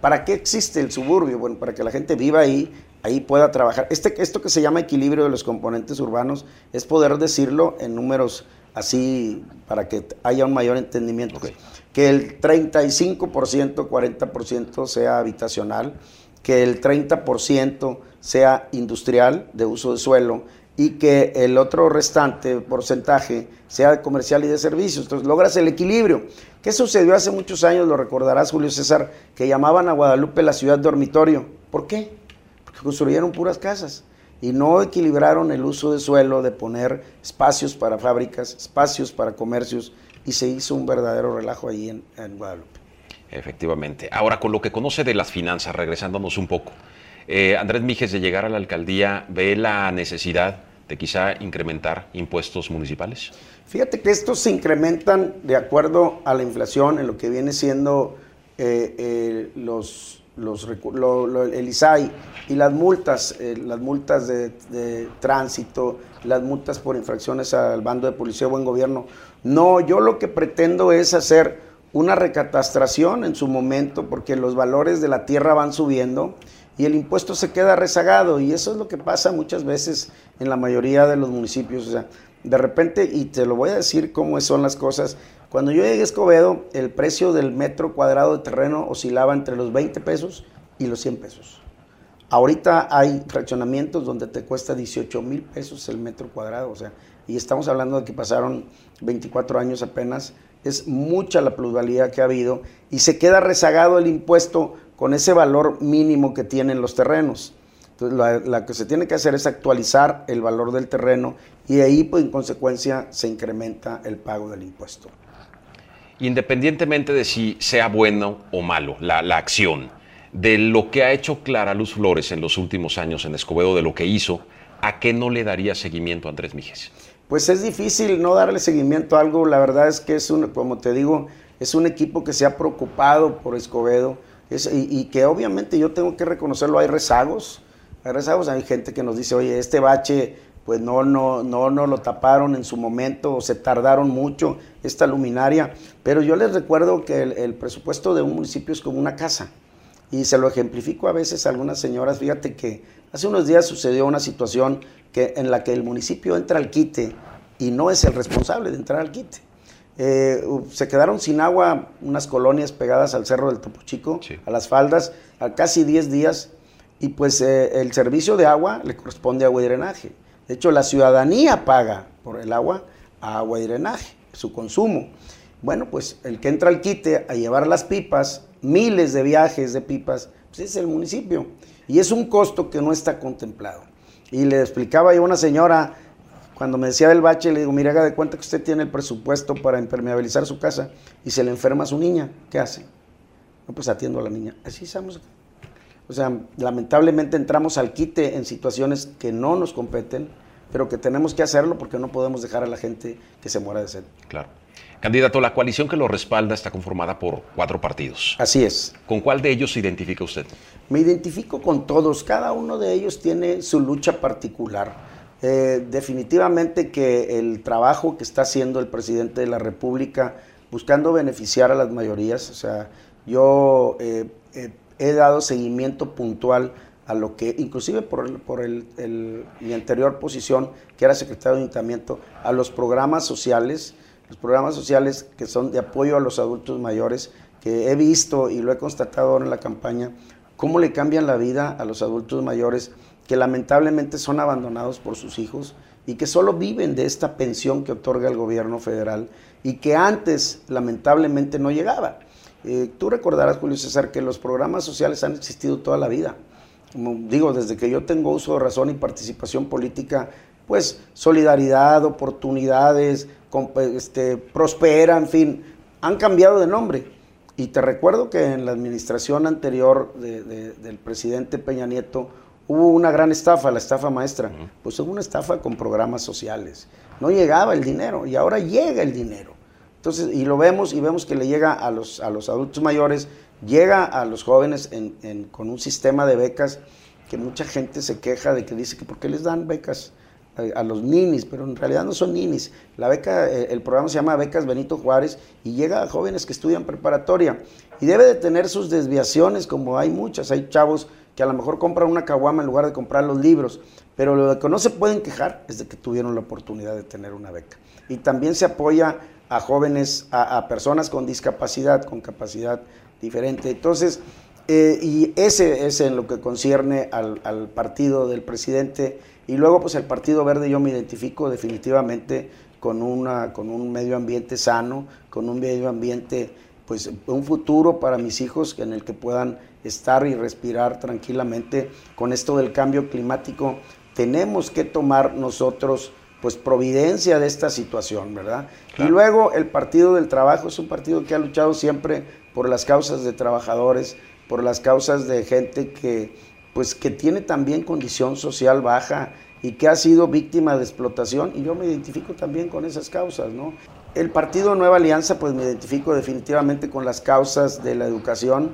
¿Para qué existe el suburbio? Bueno, para que la gente viva ahí, ahí pueda trabajar. Este, esto que se llama equilibrio de los componentes urbanos es poder decirlo en números así para que haya un mayor entendimiento. Que el 35%, 40% sea habitacional, que el 30% sea industrial de uso de suelo y que el otro restante porcentaje sea comercial y de servicios. Entonces logras el equilibrio. ¿Qué sucedió hace muchos años? Lo recordarás, Julio César, que llamaban a Guadalupe la ciudad dormitorio. ¿Por qué? Construyeron puras casas y no equilibraron el uso de suelo, de poner espacios para fábricas, espacios para comercios y se hizo un verdadero relajo ahí en, en Guadalupe. Efectivamente. Ahora, con lo que conoce de las finanzas, regresándonos un poco, eh, Andrés Mijes de llegar a la alcaldía ve la necesidad de quizá incrementar impuestos municipales? Fíjate que estos se incrementan de acuerdo a la inflación en lo que viene siendo eh, eh, los, los el ISAI y las multas, eh, las multas de, de, tránsito, las multas por infracciones al bando de policía o buen gobierno. No, yo lo que pretendo es hacer una recatastración en su momento porque los valores de la tierra van subiendo y el impuesto se queda rezagado y eso es lo que pasa muchas veces en la mayoría de los municipios. O sea, de repente, y te lo voy a decir cómo son las cosas, cuando yo llegué a Escobedo, el precio del metro cuadrado de terreno oscilaba entre los 20 pesos y los 100 pesos. Ahorita hay fraccionamientos donde te cuesta 18 mil pesos el metro cuadrado, o sea, y estamos hablando de que pasaron 24 años apenas, es mucha la plusvalía que ha habido y se queda rezagado el impuesto con ese valor mínimo que tienen los terrenos. Entonces, la, que se tiene que hacer es actualizar el valor del terreno y ahí, pues, en consecuencia, se incrementa el pago del impuesto. Independientemente de si sea bueno o malo la, acción, de lo que ha hecho Clara Luz Flores en los últimos años en Escobedo, de lo que hizo, ¿a qué no le daría seguimiento a Andrés Mijes? Pues es difícil no darle seguimiento a algo. La verdad es que es un, como te digo, es un equipo que se ha preocupado por Escobedo y, que obviamente yo tengo que reconocerlo, hay rezagos, hay rezagos, hay gente que nos dice, oye, este bache pues no, no, no, no lo taparon en su momento o se tardaron mucho esta luminaria, pero yo les recuerdo que el, presupuesto de un municipio es como una casa. Y se lo ejemplifico a veces a algunas señoras, fíjate que hace unos días sucedió una situación que, en la que el municipio entra al quite y no es el responsable de entrar al quite. Eh, se quedaron sin agua unas colonias pegadas al cerro del Topo Chico, a las faldas, a casi 10 días, y pues eh, el servicio de agua le corresponde a agua y drenaje. De hecho, la ciudadanía paga por el agua agua y drenaje, su consumo. Bueno, pues el que entra al quite a llevar las pipas, miles de viajes de pipas, pues es el municipio. Y es un costo que no está contemplado. Y le explicaba yo a una señora cuando me decía del bache, le digo, mire, haga de cuenta que usted tiene el presupuesto para impermeabilizar su casa y se le enferma a su niña, ¿qué hace? No, pues atiendo a la niña. Así estamos. O sea, lamentablemente entramos al quite en situaciones que no nos competen, pero que tenemos que hacerlo porque no podemos dejar a la gente que se muera de sed. Claro. Candidato, la coalición que lo respalda está conformada por cuatro partidos. Así es. ¿Con cuál de ellos se identifica usted? Me identifico con todos. Cada uno de ellos tiene su lucha particular. Eh, definitivamente que el trabajo que está haciendo el presidente de la República buscando beneficiar a las mayorías, o sea, yo eh, eh, he dado seguimiento puntual a lo que, inclusive por, el, mi anterior posición, que era secretario de ayuntamiento, a los programas sociales, los programas sociales que son de apoyo a los adultos mayores, que he visto y lo he constatado ahora en la campaña, cómo le cambian la vida a los adultos mayores que lamentablemente son abandonados por sus hijos y que solo viven de esta pensión que otorga el gobierno federal y que antes lamentablemente no llegaba. Eh, tú recordarás, Julio César, que los programas sociales han existido toda la vida. Como digo, desde que yo tengo uso de razón y participación política, pues solidaridad, oportunidades, este, prospera, en fin, han cambiado de nombre. Y te recuerdo que en la administración anterior del presidente Peña Nieto, hubo una gran estafa, la estafa maestra. Pues hubo una estafa con programas sociales. No llegaba el dinero y ahora llega el dinero. Entonces, y lo vemos y vemos que le llega a los, a los adultos mayores, llega a los jóvenes con un sistema de becas que mucha gente se queja de que dice que por qué les dan becas a, los ninis, pero en realidad no son ninis. La beca, eh, el programa se llama Becas Benito Juárez y llega a jóvenes que estudian preparatoria y debe de tener sus desviaciones, como hay muchas, hay chavos que a lo mejor compran una caguama en lugar de comprar los libros, pero lo que no se pueden quejar es de que tuvieron la oportunidad de tener una beca. Y también se apoya a jóvenes, a, personas con discapacidad, con capacidad diferente. Entonces, eh, y ese es en lo que concierne al, al, partido del presidente. Y luego, pues el Partido Verde yo me identifico definitivamente con, una, con un medio ambiente sano, con un medio ambiente, pues un futuro para mis hijos en el que puedan estar y respirar tranquilamente con esto del cambio climático, tenemos que tomar nosotros pues providencia de esta situación, ¿verdad? Y luego el Partido del Trabajo es un partido que ha luchado siempre por las causas de trabajadores, por las causas de gente que pues que tiene también condición social baja y que ha sido víctima de explotación y yo me identifico también con esas causas, ¿no? El partido Nueva Alianza, pues me identifico definitivamente con las causas de la educación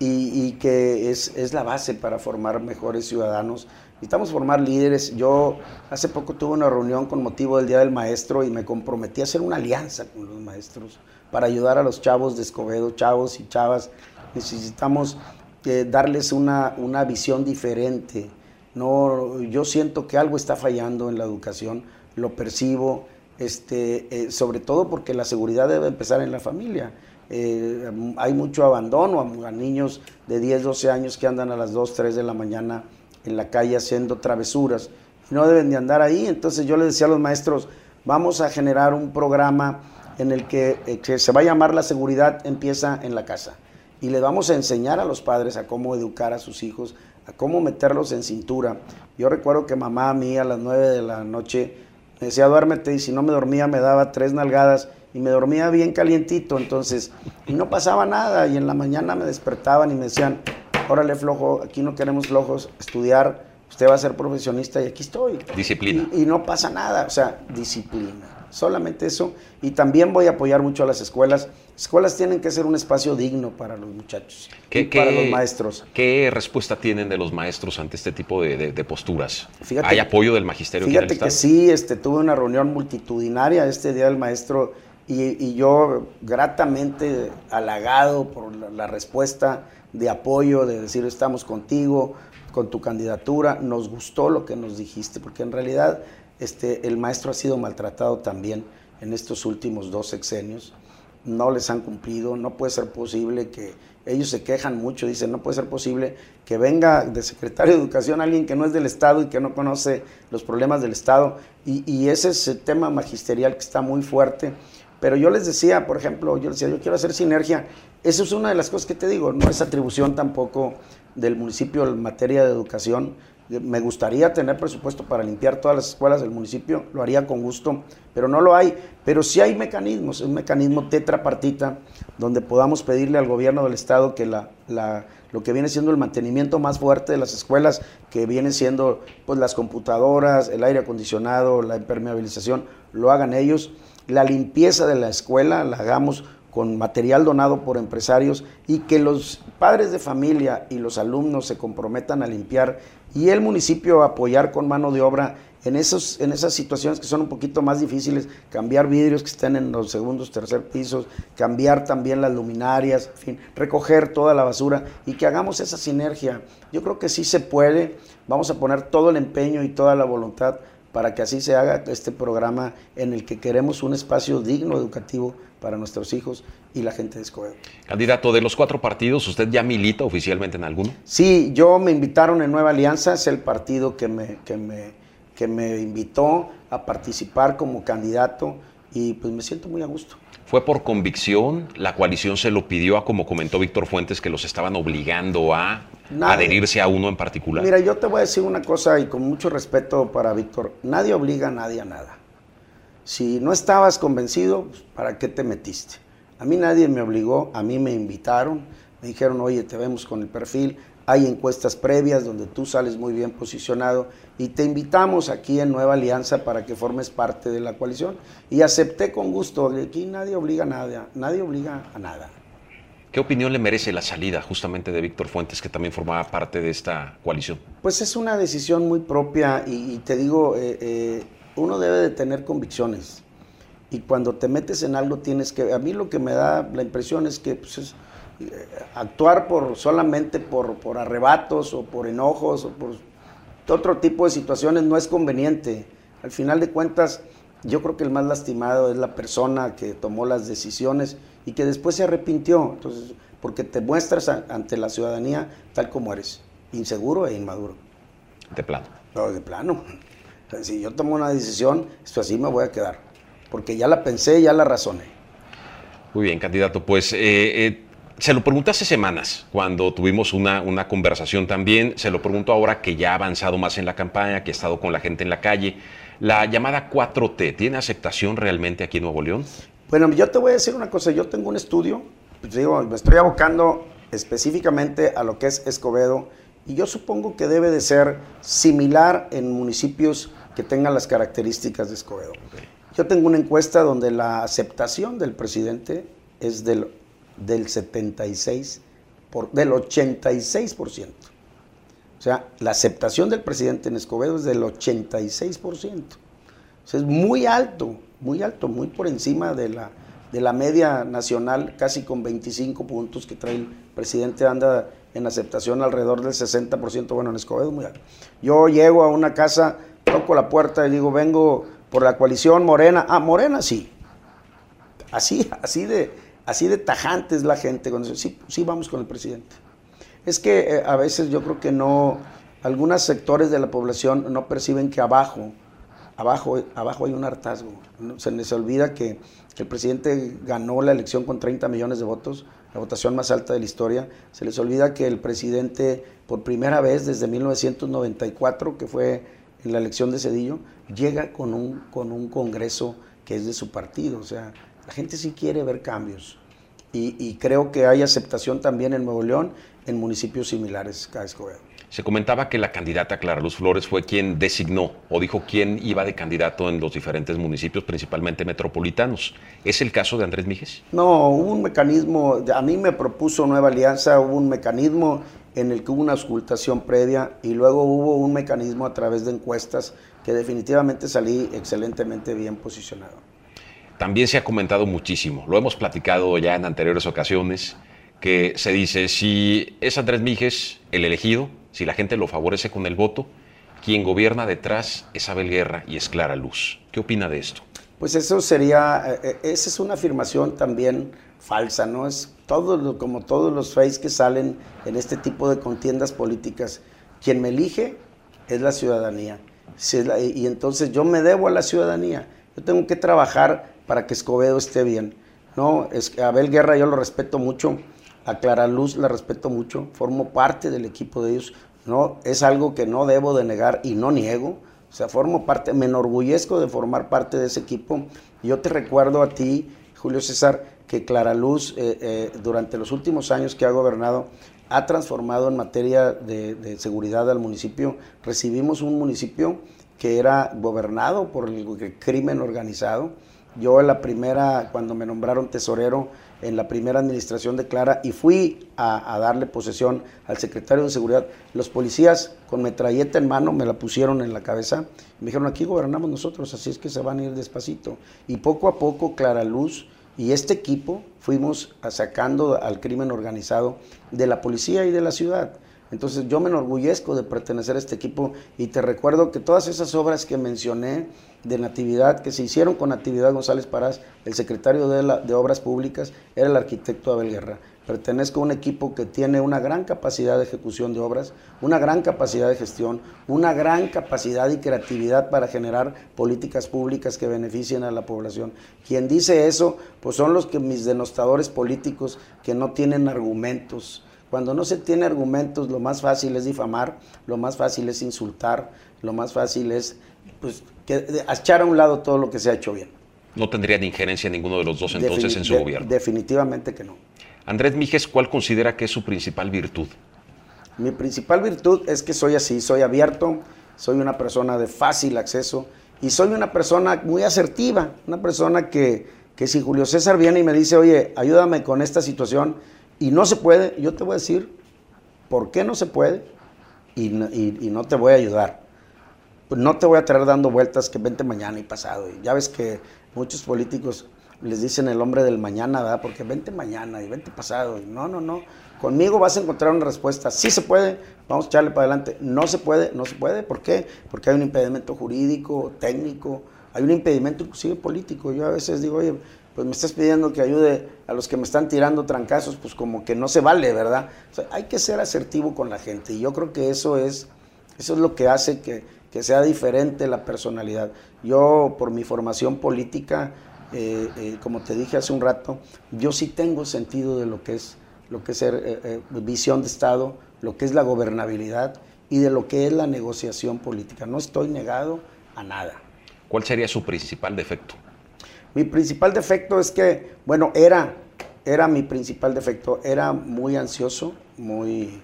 y, que es, es, la base para formar mejores ciudadanos. Necesitamos formar líderes. Yo hace poco tuve una reunión con motivo del Día del Maestro y me comprometí a hacer una alianza con los maestros para ayudar a los chavos de Escobedo, chavos y chavas. Necesitamos eh, darles una, una visión diferente. No, yo siento que algo está fallando en la educación, lo percibo, este, eh, sobre todo porque la seguridad debe empezar en la familia. Eh, hay mucho abandono a, niños de 10, 12 años que andan a las 2, 3 de la mañana en la calle haciendo travesuras. No deben de andar ahí. Entonces yo les decía a los maestros, vamos a generar un programa en el que, eh, que se va a llamar La seguridad empieza en la casa. Y le vamos a enseñar a los padres a cómo educar a sus hijos, a cómo meterlos en cintura. Yo recuerdo que mamá mía a las 9 de la noche me decía, duérmete, y si no me dormía me daba tres nalgadas y me dormía bien calientito, entonces, y no pasaba nada, y en la mañana me despertaban y me decían, órale flojo, aquí no queremos flojos, estudiar, usted va a ser profesionista y aquí estoy. Disciplina. Y, no pasa nada, o sea, disciplina, solamente eso, y también voy a apoyar mucho a las escuelas, escuelas tienen que ser un espacio digno para los muchachos y para los maestros. ¿Qué respuesta tienen de los maestros ante este tipo de, posturas? ¿Hay apoyo del magisterio? Fíjate que sí, este, tuve una reunión multitudinaria este Día del Maestro y, yo gratamente halagado por la, respuesta de apoyo, de decir estamos contigo, con tu candidatura, nos gustó lo que nos dijiste, porque en realidad este, el maestro ha sido maltratado también en estos últimos dos sexenios, no les han cumplido, no puede ser posible que ellos se quejan mucho, dicen, no puede ser posible que venga de secretario de Educación alguien que no es del Estado y que no conoce los problemas del Estado, y, y ese es el tema magisterial que está muy fuerte pero yo les decía, por ejemplo, yo les decía, yo quiero hacer sinergia. Eso es una de las cosas que te digo, no es atribución tampoco del municipio en materia de educación. Me gustaría tener presupuesto para limpiar todas las escuelas del municipio, lo haría con gusto, pero no lo hay. Pero sí hay mecanismos, un mecanismo tetrapartita donde podamos pedirle al gobierno del estado que la, la, lo que viene siendo el mantenimiento más fuerte de las escuelas, que viene siendo pues las computadoras, el aire acondicionado, la impermeabilización, lo hagan ellos la limpieza de la escuela la hagamos con material donado por empresarios y que los padres de familia y los alumnos se comprometan a limpiar y el municipio apoyar con mano de obra en, esos, en esas situaciones que son un poquito más difíciles, cambiar vidrios que estén en los segundos, tercer pisos, cambiar también las luminarias, fin, recoger toda la basura y que hagamos esa sinergia. Yo creo que sí se puede, vamos a poner todo el empeño y toda la voluntad para que así se haga este programa en el que queremos un espacio digno educativo para nuestros hijos y la gente de Escobedo. Candidato, de los cuatro partidos, ¿usted ya milita oficialmente en alguno? Sí, yo me invitaron en Nueva Alianza, es el partido que me, que me, que me invitó a participar como candidato y pues me siento muy a gusto. ¿Fue por convicción? ¿La coalición se lo pidió a, como comentó Víctor Fuentes, que los estaban obligando a adherirse a uno en particular? Mira, yo te voy a decir una cosa y con mucho respeto para Víctor, nadie obliga a nadie a nada. Si no estabas convencido, pues, ¿para qué te metiste? A mí nadie me obligó, a mí me invitaron, me dijeron, oye, te vemos con el perfil, hay encuestas previas donde tú sales muy bien posicionado y te invitamos aquí en Nueva Alianza para que formes parte de la coalición. Y acepté con gusto, aquí nadie obliga a nada, nadie obliga a nada. ¿Qué opinión le merece la salida justamente de Víctor Fuentes, que también formaba parte de esta coalición? Pues es una decisión muy propia y, te digo, eh, eh, uno debe de tener convicciones. Y cuando te metes en algo tienes que... A mí lo que me da la impresión es que pues es, actuar por, solamente por, por arrebatos o por enojos o por otro tipo de situaciones no es conveniente. Al final de cuentas, yo creo que el más lastimado es la persona que tomó las decisiones y que después se arrepintió. Entonces, porque te muestras ante la ciudadanía tal como eres, inseguro e inmaduro. De plano. No, de plano. si yo tomo una decisión, esto así me voy a quedar. Porque ya la pensé, ya la razoné. Muy bien, candidato. Pues eh, eh, se lo pregunté hace semanas, cuando tuvimos una, una, conversación también. Se lo pregunto ahora que ya ha avanzado más en la campaña, que ha estado con la gente en la calle. La llamada 4T, ¿tiene aceptación realmente aquí en Nuevo León? Bueno, yo te voy a decir una cosa. Yo tengo un estudio, pues digo, me estoy abocando específicamente a lo que es Escobedo Y yo supongo que debe de ser similar en municipios que tengan las características de Escobedo. Yo tengo una encuesta donde la aceptación del presidente es del, del 76, por, del 86%. O sea, la aceptación del presidente en Escobedo es del 86%. O sea, es muy alto, muy alto, muy por encima de la, de la media nacional, casi con 25 puntos que trae el presidente, anda en aceptación alrededor del 60%, bueno, en Escobedo muy alto. Yo llego a una casa, toco la puerta y digo, vengo por la coalición Morena. Ah, Morena sí. Así, así de, así de tajante es la gente. Cuando dice, sí, sí, vamos con el presidente. Es que eh, a veces yo creo que no, algunos sectores de la población no perciben que abajo, abajo, abajo hay un hartazgo. Se les olvida que, el presidente ganó la elección con 30 millones de votos, la votación más alta de la historia. Se les olvida que el presidente, por primera vez desde 1994, que fue en la elección de Cedillo, llega con un, con un Congreso que es de su partido. O sea, la gente sí quiere ver cambios. Y, creo que hay aceptación también en Nuevo León, en municipios similares Escobedo. Se comentaba que la candidata Clara Luz Flores fue quien designó o dijo quién iba de candidato en los diferentes municipios, principalmente metropolitanos. ¿Es el caso de Andrés Mijes? No, hubo un mecanismo, a mí me propuso Nueva Alianza, hubo un mecanismo en el que hubo una auscultación previa y luego hubo un mecanismo a través de encuestas que definitivamente salí excelentemente bien posicionado. También se ha comentado muchísimo, lo hemos platicado ya en anteriores ocasiones, que se dice, si es Andrés Mijes el elegido, si la gente lo favorece con el voto, quien gobierna detrás es Abel Guerra y es Clara Luz. ¿Qué opina de esto? Pues eso sería, eh, eh, esa es una afirmación también falsa, ¿no? Es todo como todos los fakes que salen en este tipo de contiendas políticas. Quien me elige es la ciudadanía. y entonces yo me debo a la ciudadanía. Yo tengo que trabajar para que Escobedo esté bien. No, es Abel Guerra yo lo respeto mucho, a Clara Luz la respeto mucho, formo parte del equipo de ellos. No, es algo que no debo de negar y no niego. O sea, formo parte, me enorgullezco de formar parte de ese equipo. Yo te recuerdo a ti, Julio César, que Clara Luz, eh, eh, durante los últimos años que ha gobernado, ha transformado en materia de, seguridad al municipio. Recibimos un municipio que era gobernado por el crimen organizado. Yo en la primera, cuando me nombraron tesorero, en la primera administración de Clara y fui a, darle posesión al secretario de Seguridad. Los policías con metralleta en mano me la pusieron en la cabeza. Me dijeron, aquí gobernamos nosotros, así es que se van a ir despacito. Y poco a poco Clara Luz y este equipo fuimos sacando al crimen organizado de la policía y de la ciudad. Entonces yo me enorgullezco de pertenecer a este equipo y te recuerdo que todas esas obras que mencioné de Natividad, que se hicieron con Natividad González Parás, el secretario de, de Obras Públicas, era el arquitecto Abel Guerra. Pertenezco a un equipo que tiene una gran capacidad de ejecución de obras, una gran capacidad de gestión, una gran capacidad y creatividad para generar políticas públicas que beneficien a la población. Quien dice eso, pues son los que mis denostadores políticos que no tienen argumentos. Cuando no se tiene argumentos, lo más fácil es difamar, lo más fácil es insultar, lo más fácil es pues, que, echar a un lado todo lo que se ha hecho bien. ¿No tendría injerencia ninguno de los dos entonces en su gobierno? Definitivamente que no. Andrés Mijes, ¿cuál considera que es su principal virtud? Mi principal virtud es que soy así, soy abierto, soy una persona de fácil acceso y soy una persona muy asertiva, una persona que, que si Julio César viene y me dice, oye, ayúdame con esta situación y no se puede, yo te voy a decir por qué no se puede y, y no te voy a ayudar. No te voy a traer dando vueltas que vente mañana y pasado. Y ya ves que muchos políticos les dicen el hombre del mañana, ¿verdad? Porque vente mañana y vente pasado. No, no, no. Conmigo vas a encontrar una respuesta. Sí se puede, vamos a echarle para adelante. No se puede, no se puede. ¿Por qué? Porque hay un impedimento jurídico, técnico, hay un impedimento inclusive político. Yo a veces digo, oye, pues me estás pidiendo que ayude a los que me están tirando trancazos, pues como que no se vale, ¿verdad? Hay que ser asertivo con la gente y yo creo que eso es, eso es lo que hace que, que sea diferente la personalidad. Yo, por mi formación política, eh, eh, como te dije hace un rato, yo sí tengo sentido de lo que es, lo que es eh, visión de Estado, lo que es la gobernabilidad y de lo que es la negociación política. No estoy negado a nada. ¿Cuál sería su principal defecto? Mi principal defecto es que, bueno, era, era mi principal defecto, era muy ansioso, muy,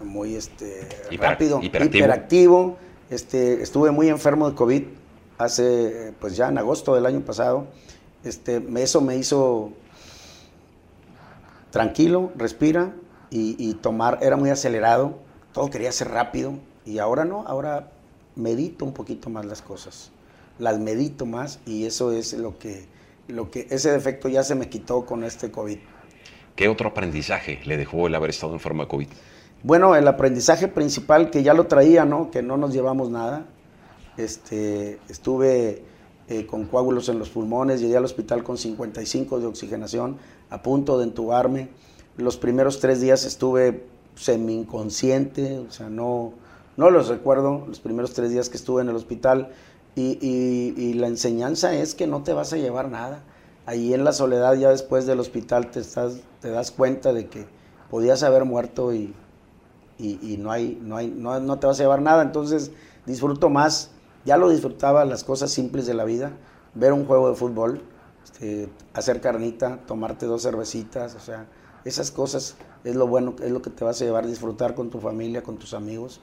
muy este, rápido, hiperactivo. Este, estuve muy enfermo de COVID hace, pues ya en agosto del año pasado. Este, eso me hizo tranquilo, respira y, tomar, era muy acelerado, todo quería ser rápido y ahora no, ahora medito un poquito más las cosas, las medito más y eso es lo que, lo que, ese defecto ya se me quitó con este COVID. ¿Qué otro aprendizaje le dejó el haber estado en forma de COVID? Bueno, el aprendizaje principal que ya lo traía, ¿no? Que no nos llevamos nada. Este, estuve eh, con coágulos en los pulmones, llegué al hospital con 55 de oxigenación, a punto de entubarme. Los primeros tres días estuve semi inconsciente, o sea, no, no los recuerdo, los primeros tres días que estuve en el hospital. Y, y, la enseñanza es que no te vas a llevar nada. Ahí en la soledad, ya después del hospital, te, estás, te das cuenta de que podías haber muerto y, y no, hay, no, hay, no, no te vas a llevar nada. Entonces disfruto más ya lo disfrutaba las cosas simples de la vida, ver un juego de fútbol, este, hacer carnita, tomarte dos cervecitas, o sea, esas cosas es lo bueno, es lo que te vas a llevar disfrutar con tu familia, con tus amigos,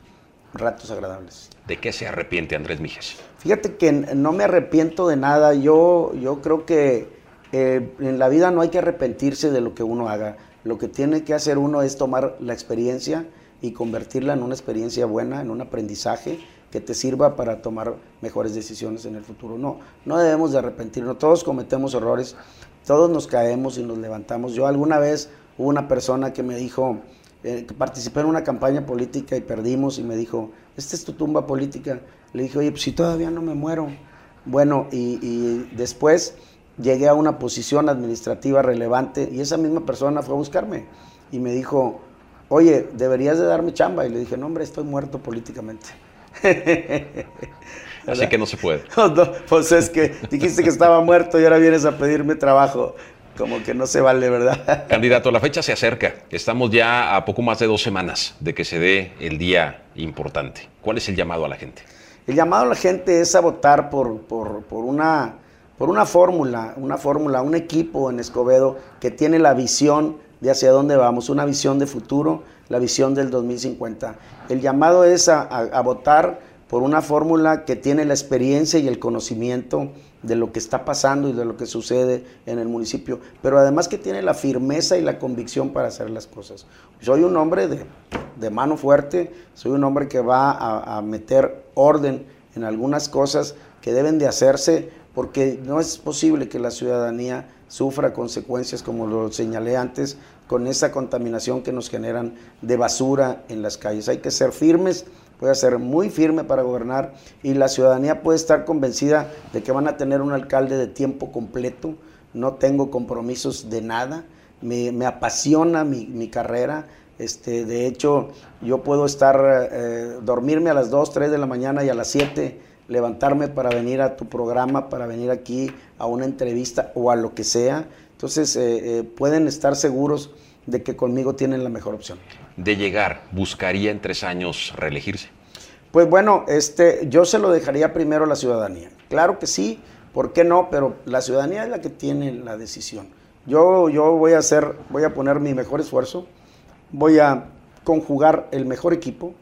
ratos agradables. ¿De qué se arrepiente Andrés Mijes? Fíjate que no me arrepiento de nada, yo, yo creo que eh, en la vida no hay que arrepentirse de lo que uno haga, lo que tiene que hacer uno es tomar la experiencia y convertirla en una experiencia buena, en un aprendizaje que te sirva para tomar mejores decisiones en el futuro. No, no debemos de arrepentirnos. Todos cometemos errores, todos nos caemos y nos levantamos. Yo alguna vez hubo una persona que me dijo, eh, participé en una campaña política y perdimos y me dijo, esta es tu tumba política. Le dije, oye, pues si todavía no me muero. Bueno, y, y después llegué a una posición administrativa relevante y esa misma persona fue a buscarme y me dijo, oye, deberías de darme chamba. Y le dije, no, hombre, estoy muerto políticamente. Así que no se puede. pues es que dijiste que estaba muerto y ahora vienes a pedirme trabajo. Como que no se vale, ¿verdad? Candidato, la fecha se acerca. Estamos ya a poco más de dos semanas de que se dé el día importante. ¿Cuál es el llamado a la gente? El llamado a la gente es a votar por, por, por una, por una fórmula, una fórmula, un equipo en Escobedo que tiene la visión de hacia dónde vamos, una visión de futuro, la visión del 2050. El llamado es a, votar por una fórmula que tiene la experiencia y el conocimiento de lo que está pasando y de lo que sucede en el municipio, pero además que tiene la firmeza y la convicción para hacer las cosas. Soy un hombre de, mano fuerte, soy un hombre que va a, a meter orden en algunas cosas que deben de hacerse, porque no es posible que la ciudadanía sufra consecuencias, como lo señalé antes, con esa contaminación que nos generan de basura en las calles. Hay que ser firmes, puede ser muy firme para gobernar y la ciudadanía puede estar convencida de que van a tener un alcalde de tiempo completo. No tengo compromisos de nada, me, apasiona mi, carrera. Este, de hecho, yo puedo estar, eh, dormirme a las 2, 3 de la mañana y a las 7 levantarme para venir a tu programa, para venir aquí a una entrevista o a lo que sea. Entonces, eh, eh, pueden estar seguros de que conmigo tienen la mejor opción. De llegar, ¿buscaría en tres años reelegirse? Pues bueno, este, yo se lo dejaría primero a la ciudadanía. Claro que sí, ¿por qué no? Pero la ciudadanía es la que tiene la decisión. Yo, yo voy a hacer, voy a poner mi mejor esfuerzo, voy a conjugar el mejor equipo,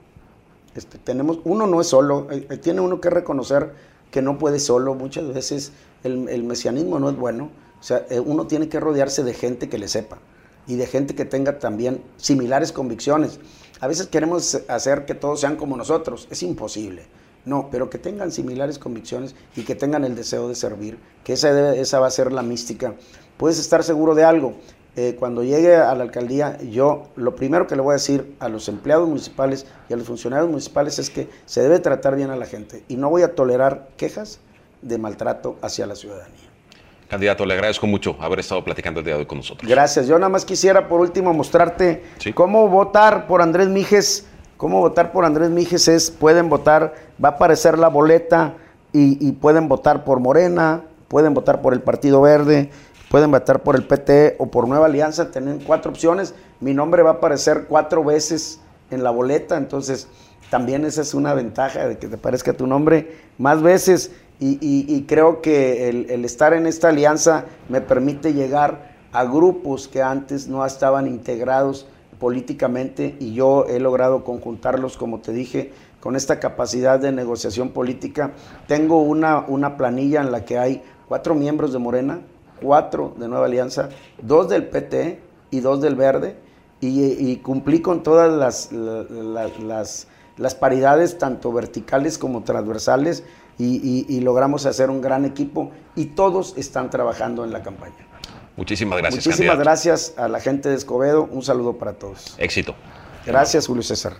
este, tenemos, uno no es solo, eh, eh, tiene uno que reconocer que no puede solo, muchas veces el, mesianismo no es bueno, o sea, eh, uno tiene que rodearse de gente que le sepa y de gente que tenga también similares convicciones. A veces queremos hacer que todos sean como nosotros, es imposible. No, pero que tengan similares convicciones y que tengan el deseo de servir, que esa, esa va a ser la mística. Puedes estar seguro de algo, eh, cuando llegue a la alcaldía, yo lo primero que le voy a decir a los empleados municipales y a los funcionarios municipales es que se debe tratar bien a la gente y no voy a tolerar quejas de maltrato hacia la ciudadanía. Candidato, le agradezco mucho haber estado platicando el día de hoy con nosotros. Gracias. Yo nada más quisiera por último mostrarte cómo votar por Andrés Mijes. Cómo votar por Andrés Mijes es, pueden votar, va a aparecer la boleta y, y pueden votar por Morena, pueden votar por el Partido Verde, pueden votar por el PT o por Nueva Alianza, tienen cuatro opciones. Mi nombre va a aparecer cuatro veces en la boleta, entonces también esa es una ventaja de que te parezca tu nombre más veces. Y, creo que el, estar en esta alianza me permite llegar a grupos que antes no estaban integrados políticamente y yo he logrado conjuntarlos, como te dije, con esta capacidad de negociación política. Tengo una, una planilla en la que hay cuatro miembros de Morena, cuatro de Nueva Alianza, dos del PT y dos del Verde, y, cumplí con todas las, las, las, paridades, tanto verticales como transversales, y, y logramos hacer un gran equipo, y todos están trabajando en la campaña. Muchísimas gracias. Muchísimas gracias a la gente de Escobedo. Un saludo para todos. Éxito. Gracias, Julio César.